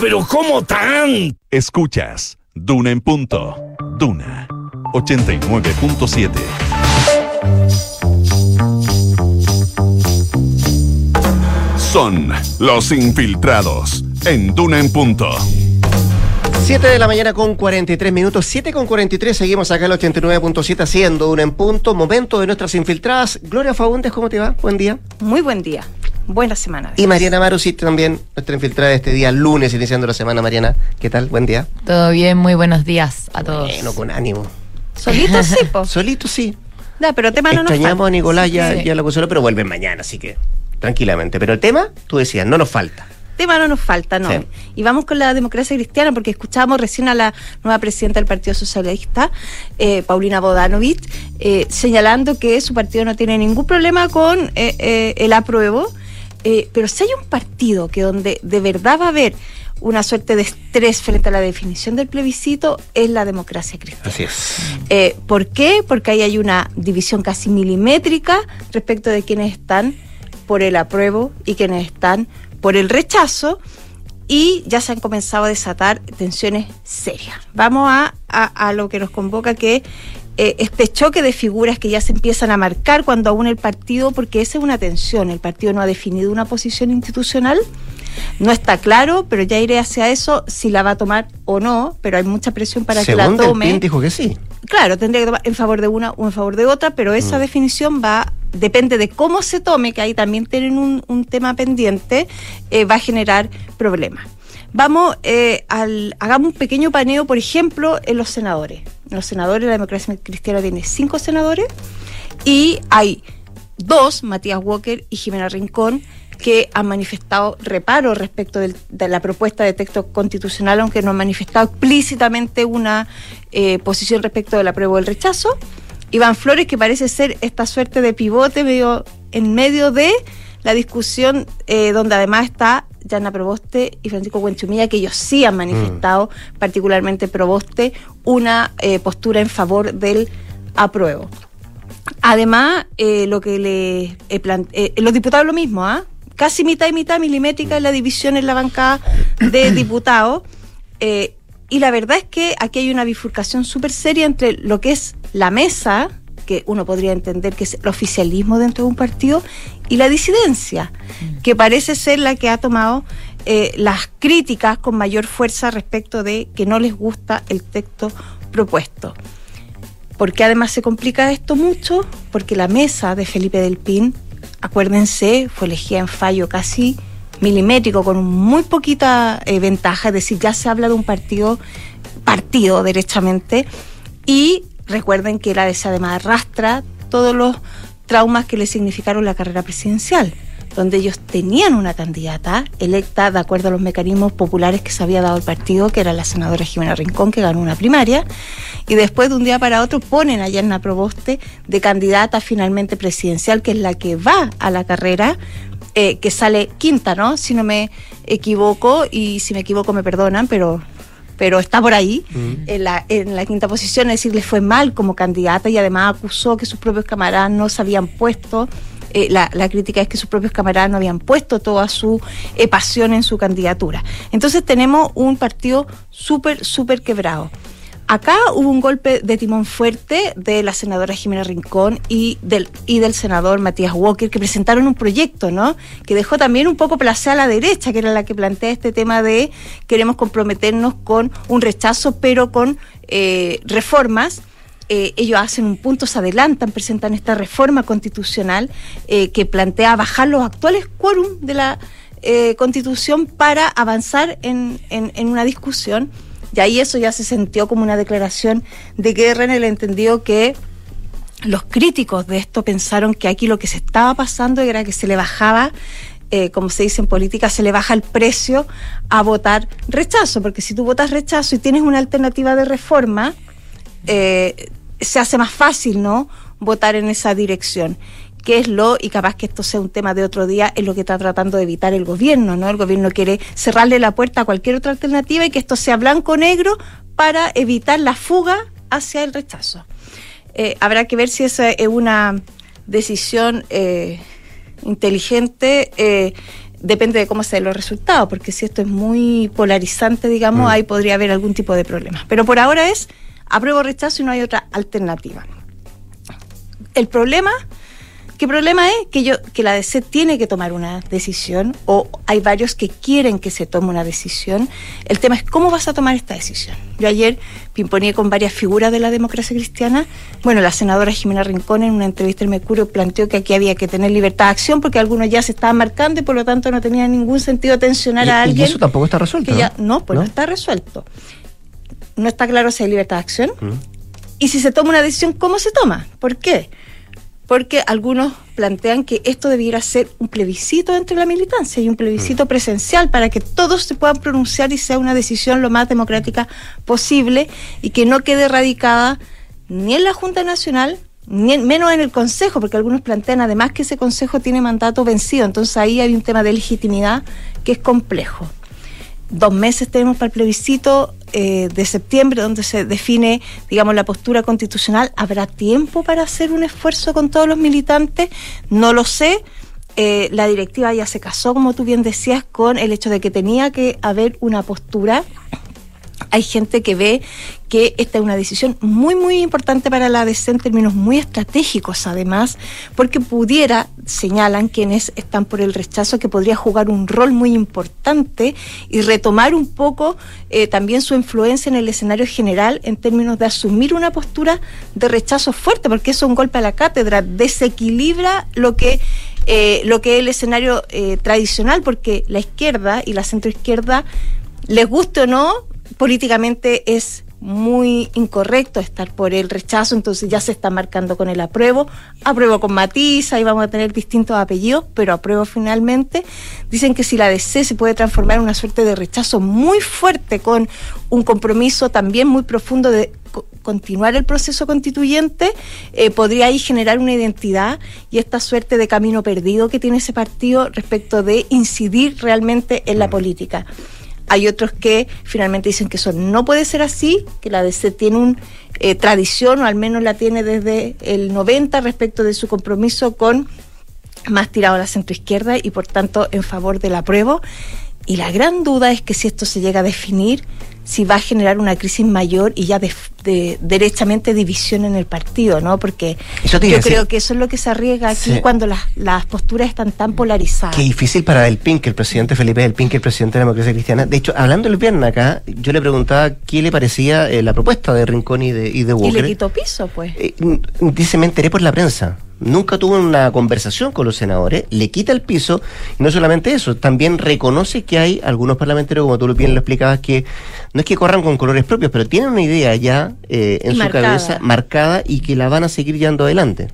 Pero ¿cómo tan? Escuchas Duna en punto. Duna 89.7. Son los infiltrados en Duna en punto. 7 de la mañana con 43 minutos, 7 con 43, seguimos acá el 89.7 haciendo un en punto, momento de nuestras infiltradas. Gloria Fagundes, ¿cómo te va? Buen día. Muy buen día buena semana. Y Mariana Marusit también, nuestra infiltrada este día, lunes, iniciando la semana. Mariana, ¿qué tal? Buen día. Todo bien, muy buenos días a todos. Bueno, con ánimo. Solito sí, [laughs] po. Solito sí. No, pero tema no Extrañamos a Nicolás, ya, ya lo consoló, pero vuelven mañana, así que tranquilamente. Pero el tema, tú decías, no nos falta tema no nos falta, no. Y vamos con la democracia cristiana, porque escuchamos recién a la nueva presidenta del Partido Socialista, eh, Paulina Bodanovich, eh, señalando que su partido no tiene ningún problema con eh, el apruebo, eh, pero si hay un partido que donde de verdad va a haber una suerte de estrés frente a la definición del plebiscito es la democracia cristiana. Así es. Eh, ¿Por qué? Porque ahí hay una división casi milimétrica respecto de quienes están por el apruebo y quienes están por el rechazo y ya se han comenzado a desatar tensiones serias. Vamos a, a, lo que nos convoca, que eh, este choque de figuras que ya se empiezan a marcar cuando aún el partido, porque esa es una tensión, el partido no ha definido una posición institucional no está claro, pero ya iré hacia eso si la va a tomar o no, pero hay mucha presión para que la tome. El dijo que sí. Claro, tendría que tomar en favor de una o en favor de otra, pero esa mm. definición va, depende de cómo se tome, que ahí también tienen un, tema pendiente, eh, va a generar problemas. Vamos, eh, al, hagamos un pequeño paneo, por ejemplo, en los senadores. los senadores, la democracia cristiana tiene cinco senadores y hay dos, Matías Walker y Jimena Rincón, que han manifestado reparo respecto de la propuesta de texto constitucional, aunque no han manifestado explícitamente una eh, posición respecto de la prueba del rechazo. Iván Flores, que parece ser esta suerte de pivote medio, en medio de la discusión, eh, donde además está Yana Proboste y Francisco Cuenchumilla, que ellos sí han manifestado, mm. particularmente Proboste, una eh, postura en favor del apruebo. Además, lo que le los diputados lo mismo, ¿ah? casi mitad y mitad milimétrica en la división en la bancada de [coughs] diputados. Eh, y la verdad es que aquí hay una bifurcación súper seria entre lo que es la mesa, que uno podría entender que es el oficialismo dentro de un partido, y la disidencia, que parece ser la que ha tomado eh, las críticas con mayor fuerza respecto de que no les gusta el texto propuesto. Porque además se complica esto mucho? Porque la mesa de Felipe del Pin acuérdense, fue elegida en fallo casi milimétrico, con muy poquita eh, ventaja, es decir, ya se habla de un partido, partido derechamente, y recuerden que la esa además arrastra todos los traumas que le significaron la carrera presidencial donde ellos tenían una candidata electa de acuerdo a los mecanismos populares que se había dado el partido, que era la senadora Jimena Rincón, que ganó una primaria, y después de un día para otro ponen a Yanna Proboste de candidata finalmente presidencial, que es la que va a la carrera, eh, que sale quinta, ¿no? Si no me equivoco, y si me equivoco me perdonan, pero pero está por ahí, mm. en, la, en la quinta posición, es decir, le fue mal como candidata y además acusó que sus propios camaradas no se habían puesto eh, la, crítica es que sus propios camaradas no habían puesto toda su eh, pasión en su candidatura. Entonces tenemos un partido súper, súper quebrado. Acá hubo un golpe de timón fuerte de la senadora Jimena Rincón y del, y del senador Matías Walker, que presentaron un proyecto, ¿no? Que dejó también un poco placea a la derecha, que era la que plantea este tema de queremos comprometernos con un rechazo, pero con eh, reformas eh, ellos hacen un punto, se adelantan, presentan esta reforma constitucional eh, que plantea bajar los actuales quórum de la eh, constitución para avanzar en, una discusión. Y ahí eso ya se sintió como una declaración de guerra en el entendido que los críticos de esto pensaron que aquí lo que se estaba pasando era que se le bajaba como se dice en política, se le baja el precio a votar rechazo, porque si tú votas rechazo y tienes una alternativa de reforma, eh, se hace más fácil, ¿no? Votar en esa dirección. ¿Qué es lo, y capaz que esto sea un tema de otro día, es lo que está tratando de evitar el gobierno, ¿no? El gobierno quiere cerrarle la puerta a cualquier otra alternativa y que esto sea blanco-negro para evitar la fuga hacia el rechazo. Eh, habrá que ver si esa es una decisión eh, inteligente. Eh, depende de cómo sean los resultados, porque si esto es muy polarizante, digamos, mm. ahí podría haber algún tipo de problema. Pero por ahora es apruebo rechazo y no hay otra alternativa. El problema, ¿qué problema es? Que yo, que la DC tiene que tomar una decisión, o hay varios que quieren que se tome una decisión. El tema es cómo vas a tomar esta decisión. Yo ayer pimponé con varias figuras de la democracia cristiana. Bueno, la senadora Jimena Rincón en una entrevista en Mercurio planteó que aquí había que tener libertad de acción porque algunos ya se estaban marcando y por lo tanto no tenía ningún sentido tensionar a alguien. Y eso tampoco está resuelto. Ya, no, pues no está resuelto no está claro si hay libertad de acción. Mm. Y si se toma una decisión, ¿cómo se toma? ¿Por qué? Porque algunos plantean que esto debiera ser un plebiscito entre la militancia y un plebiscito mm. presencial para que todos se puedan pronunciar y sea una decisión lo más democrática posible y que no quede radicada ni en la Junta Nacional, ni menos en el Consejo, porque algunos plantean además que ese Consejo tiene mandato vencido, entonces ahí hay un tema de legitimidad que es complejo. Dos meses tenemos para el plebiscito eh, de septiembre, donde se define, digamos, la postura constitucional. ¿Habrá tiempo para hacer un esfuerzo con todos los militantes? No lo sé. Eh, la directiva ya se casó, como tú bien decías, con el hecho de que tenía que haber una postura hay gente que ve que esta es una decisión muy, muy importante para la ADC en términos muy estratégicos, además, porque pudiera, señalan quienes están por el rechazo, que podría jugar un rol muy importante y retomar un poco eh, también su influencia en el escenario general en términos de asumir una postura de rechazo fuerte, porque eso es un golpe a la cátedra, desequilibra lo que eh, lo que es el escenario eh, tradicional, porque la izquierda y la centroizquierda, les guste o no, políticamente es muy incorrecto estar por el rechazo, entonces ya se está marcando con el apruebo, apruebo con matiza y vamos a tener distintos apellidos, pero apruebo finalmente. Dicen que si la DC se puede transformar en una suerte de rechazo muy fuerte con un compromiso también muy profundo de continuar el proceso constituyente, eh, podría ahí generar una identidad y esta suerte de camino perdido que tiene ese partido respecto de incidir realmente en la política. Hay otros que finalmente dicen que eso no puede ser así, que la DC tiene una eh, tradición, o al menos la tiene desde el 90 respecto de su compromiso con más tirado a la centroizquierda y por tanto en favor del apruebo. Y la gran duda es que si esto se llega a definir, si va a generar una crisis mayor y ya de, derechamente división en el partido, ¿no? Porque yo creo que eso es lo que se arriesga aquí cuando las, las, posturas están tan polarizadas. Qué difícil para Del Pink, el presidente Felipe Del Pink, el presidente de la democracia cristiana. De hecho, hablando el viernes acá, yo le preguntaba qué le parecía eh, la propuesta de Rincón y de, y de Walker. Y le quitó piso, pues. Eh, dice, me enteré por la prensa nunca tuvo una conversación con los senadores, le quita el piso, y no solamente eso, también reconoce que hay algunos parlamentarios, como tú bien lo explicabas, que no es que corran con colores propios, pero tienen una idea ya eh, en su cabeza marcada y que la van a seguir llevando adelante.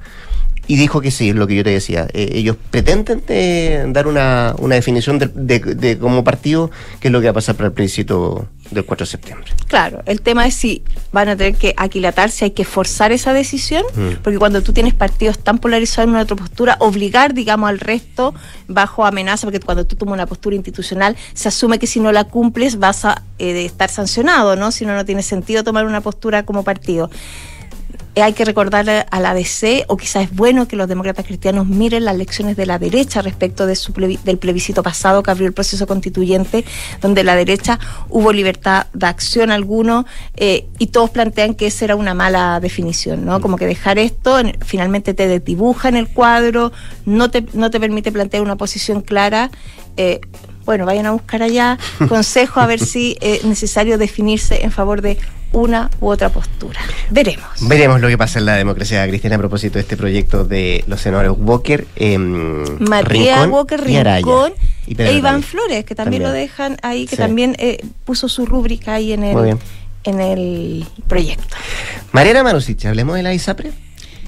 Y dijo que sí, es lo que yo te decía. Eh, ellos pretenden eh, dar una, una definición de, de, como partido, que es lo que va a pasar para el plebiscito del 4 de septiembre. Claro, el tema es si van a tener que aquilatarse, hay que forzar esa decisión, mm. porque cuando tú tienes partidos tan polarizados en una otra postura, obligar, digamos, al resto bajo amenaza, porque cuando tú tomas una postura institucional, se asume que si no la cumples vas a eh, estar sancionado, ¿no? Si no, no tiene sentido tomar una postura como partido. Eh, hay que recordarle a la DC, o quizás es bueno que los demócratas cristianos miren las lecciones de la derecha respecto de su del plebiscito pasado que abrió el proceso constituyente, donde la derecha hubo libertad de acción alguno, eh, y todos plantean que esa era una mala definición, ¿no? Como que dejar esto finalmente te desdibuja en el cuadro, no te, no te permite plantear una posición clara. Eh, bueno, vayan a buscar allá [laughs] consejo a ver si es necesario definirse en favor de una u otra postura. Veremos. Veremos lo que pasa en la democracia cristiana a propósito de este proyecto de los senadores Walker, eh, Matías Walker, Rincón e Iván Flores, que también, lo dejan ahí, que también eh, puso su rúbrica ahí en el, en el proyecto. Mariana Manusich, hablemos de la ISAPRE,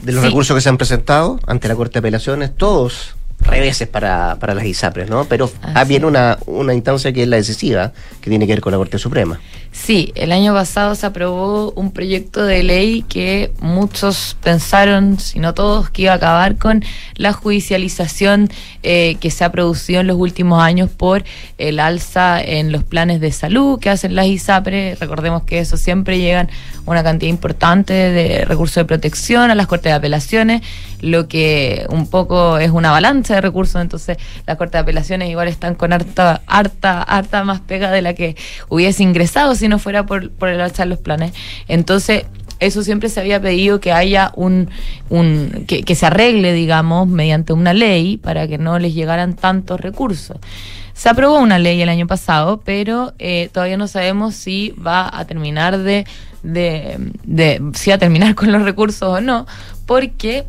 de los recursos que se han presentado ante la Corte de Apelaciones, todos reveses para, para las ISAPRES, ¿no? Pero ah, viene una, una instancia que es la decisiva, que tiene que ver con la Corte Suprema. Sí, el año pasado se aprobó un proyecto de ley que muchos pensaron, si no todos, que iba a acabar con la judicialización eh, que se ha producido en los últimos años por el alza en los planes de salud que hacen las ISAPRES. Recordemos que eso siempre llegan una cantidad importante de recursos de protección a las Cortes de Apelaciones, lo que un poco es una balanza de recursos, entonces las Cortes de Apelaciones igual están con harta, harta, harta más pega de la que hubiese ingresado si no fuera por, por el alzar los planes. Entonces, eso siempre se había pedido que haya un, un que, que, se arregle, digamos, mediante una ley para que no les llegaran tantos recursos. Se aprobó una ley el año pasado, pero eh, todavía no sabemos si va a terminar de, de, de, si va a terminar [laughs] con los recursos o no, porque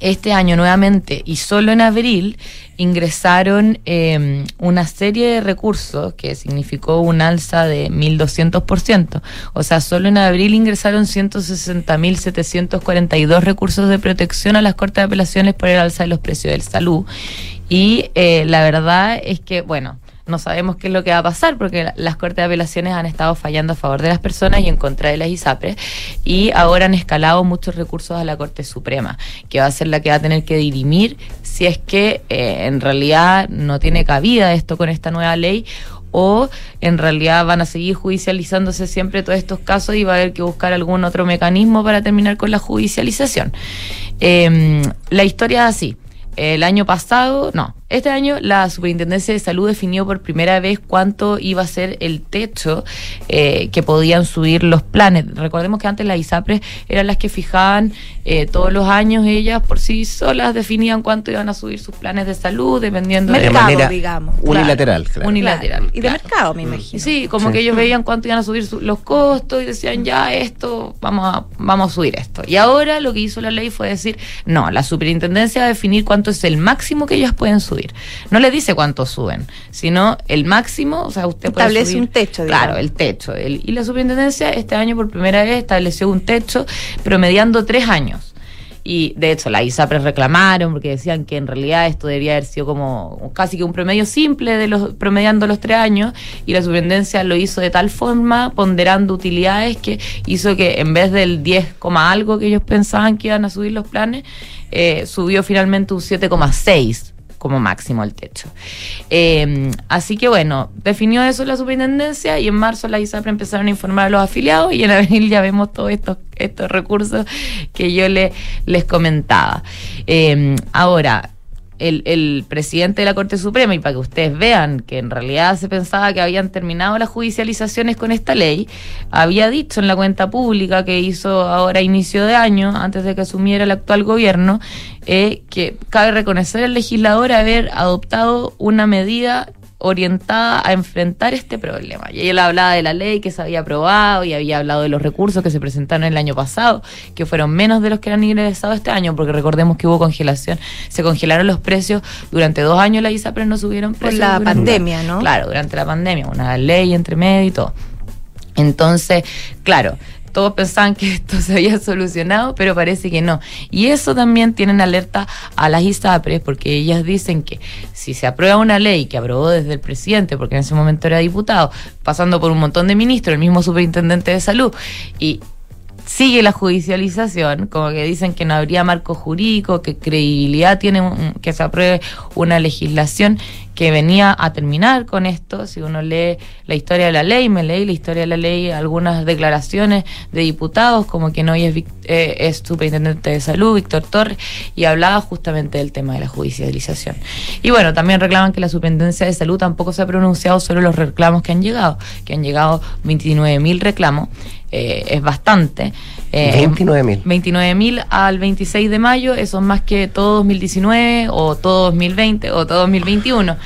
este año nuevamente y solo en abril ingresaron em, una serie de recursos que significó un alza de 1.200%. O sea, solo en abril ingresaron 160.742 recursos de protección a las Cortes de Apelaciones por el alza de los precios del salud. Y eh, la verdad es que, bueno, no sabemos qué es lo que va a pasar porque las Cortes de Apelaciones han estado fallando a favor de las personas y en contra de las ISAPRES y ahora han escalado muchos recursos a la Corte Suprema, que va a ser la que va a tener que dirimir si es que eh, en realidad no tiene cabida esto con esta nueva ley o en realidad van a seguir judicializándose siempre todos estos casos y va a haber que buscar algún otro mecanismo para terminar con la judicialización. Em, la historia es así. El año pasado, no, este año la Superintendencia de Salud definió por primera vez cuánto iba a ser el techo eh, que podían subir los planes. Recordemos que antes las ISAPRES eran las que fijaban eh, todos los años, ellas por sí solas definían cuánto iban a subir sus planes de salud, dependiendo de manera digamos. Unilateral. Unilateral. Y de mercado, me imagino. Sí, como que ellos veían cuánto iban a subir los costos y decían, ya esto, vamos a, vamos a subir esto. Y ahora lo que hizo la ley fue decir, no, la Superintendencia va a definir cuánto es el máximo que ellas pueden subir. No le dice cuánto suben, sino el máximo, o sea, usted puede establece un techo. Digamos. Claro, el techo. y la superintendencia este año por primera vez estableció un techo promediando tres años. Y de hecho, la ISAPRES reclamaron porque decían que en realidad esto debería haber sido como casi que un promedio simple de los promediando los tres años. Y la superintendencia lo hizo de tal forma, ponderando utilidades, que hizo que en vez del 10, algo que ellos pensaban que iban a subir los planes, eh, subió finalmente un 7,6 como máximo el techo. Eh, así que bueno, definió eso la superintendencia y en marzo la ISAPRE empezaron a informar a los afiliados y en abril ya vemos todos estos, estos recursos que yo le, les comentaba. Eh, ahora, el, presidente de la Corte Suprema, y para que ustedes vean que en realidad se pensaba que habían terminado las judicializaciones con esta ley, había dicho en la cuenta pública que hizo ahora inicio de año, antes de que asumiera el actual gobierno, eh, que cabe reconocer al legislador haber adoptado una medida orientada a enfrentar este problema. Y él hablaba de la ley que se había aprobado y había hablado de los recursos que se presentaron el año pasado, que fueron menos de los que han ingresado este año, porque recordemos que hubo congelación, se congelaron los precios durante dos años la ISAPRES no subieron precios. Por la pandemia, ¿no? Claro, durante la pandemia, una ley entre medio y todo. Entonces, claro, todos pensaban que esto se había solucionado, pero parece que no. Y eso también tienen alerta a las ISAPRES, porque ellas dicen que si se aprueba una ley que aprobó desde el presidente, porque en ese momento era diputado, pasando por un montón de ministros, el mismo superintendente de salud, y sigue la judicialización, como que dicen que no habría marco jurídico, que credibilidad tiene que se apruebe una legislación que venía a terminar con esto. Si uno lee la historia de la ley, me leí la historia de la ley, algunas declaraciones de diputados, como que hoy es, eh, es superintendente de salud, Víctor Torres, y hablaba justamente del tema de la judicialización. Y bueno, también reclaman que la superintendencia de salud tampoco se ha pronunciado sobre los reclamos que han llegado, que han llegado 29.000 reclamos. Eh, es bastante. Eh, 29.000. 29.000 al 26 de mayo, eso es más que todo 2019 o todo 2020 o todo 2021.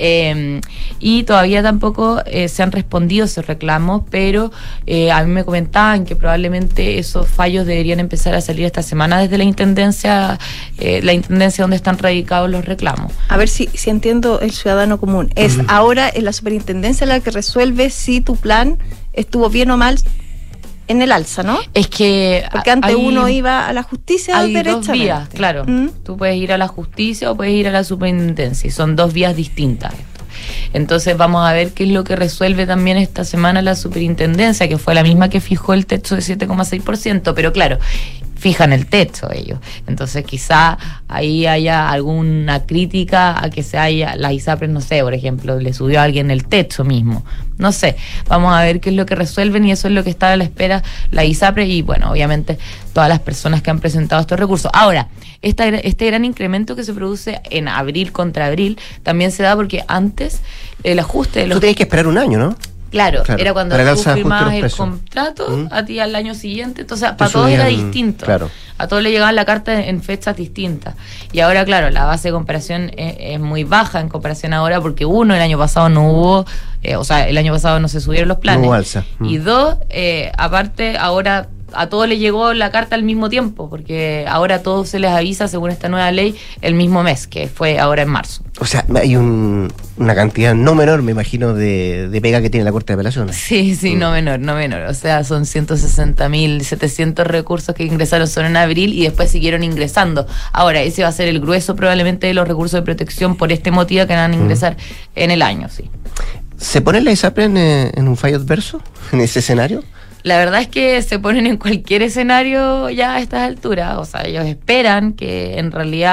Eh, y todavía tampoco eh, se han respondido esos reclamos, pero eh, a mí me comentaban que probablemente esos fallos deberían empezar a salir esta semana desde la intendencia, la intendencia donde están radicados los reclamos. A ver si, si entiendo el ciudadano común. Es ahora en la superintendencia la que resuelve si tu plan estuvo bien o mal en el alza, ¿no? Es que. Porque antes uno iba a la justicia hay dos vías, claro. ¿Mm? Tú puedes ir a la justicia o puedes ir a la superintendencia y son dos vías distintas. Entonces vamos a ver qué es lo que resuelve también esta semana la superintendencia, que fue la misma que fijó el techo de 7,6%, pero claro, fijan el techo ellos. Entonces quizá ahí haya alguna crítica a que se haya, la ISAPRES, no sé, por ejemplo, le subió a alguien el techo mismo. No sé, vamos a ver qué es lo que resuelven y eso es lo que está a la espera la ISAPRES y bueno, obviamente todas las personas que han presentado estos recursos. Ahora, esta, este gran incremento que se produce en abril contra abril también se da porque antes el ajuste de los... Tú tienes que esperar un año, ¿no? Claro, era cuando tú firmabas el contrato mm. a ti al año siguiente, entonces para todos era distinto. A todos le llegaba la carta en fechas distintas. Y ahora, claro, la base de comparación es, muy baja en comparación ahora porque uno, el año pasado no hubo, eh, o sea, el año pasado no se subieron los planes. Y mm. dos, eh, aparte, ahora a todos les llegó la carta al mismo tiempo, porque ahora a todos se les avisa, según esta nueva ley, el mismo mes, que fue ahora en marzo. O sea, hay una cantidad no menor, me imagino, de, pega que tiene la Corte de Apelaciones. Sí, sí, no mm. menor, no menor. O sea, son 160.700 recursos que ingresaron solo en abril y después siguieron ingresando. Ahora, ese va a ser el grueso probablemente de los recursos de protección por este motivo que van a ingresar mm. en el año, sí. ¿Se pone la ISAPRE eh, en un fallo adverso, en ese escenario? La verdad es que se ponen en cualquier escenario ya a estas alturas. O sea, ellos esperan que en realidad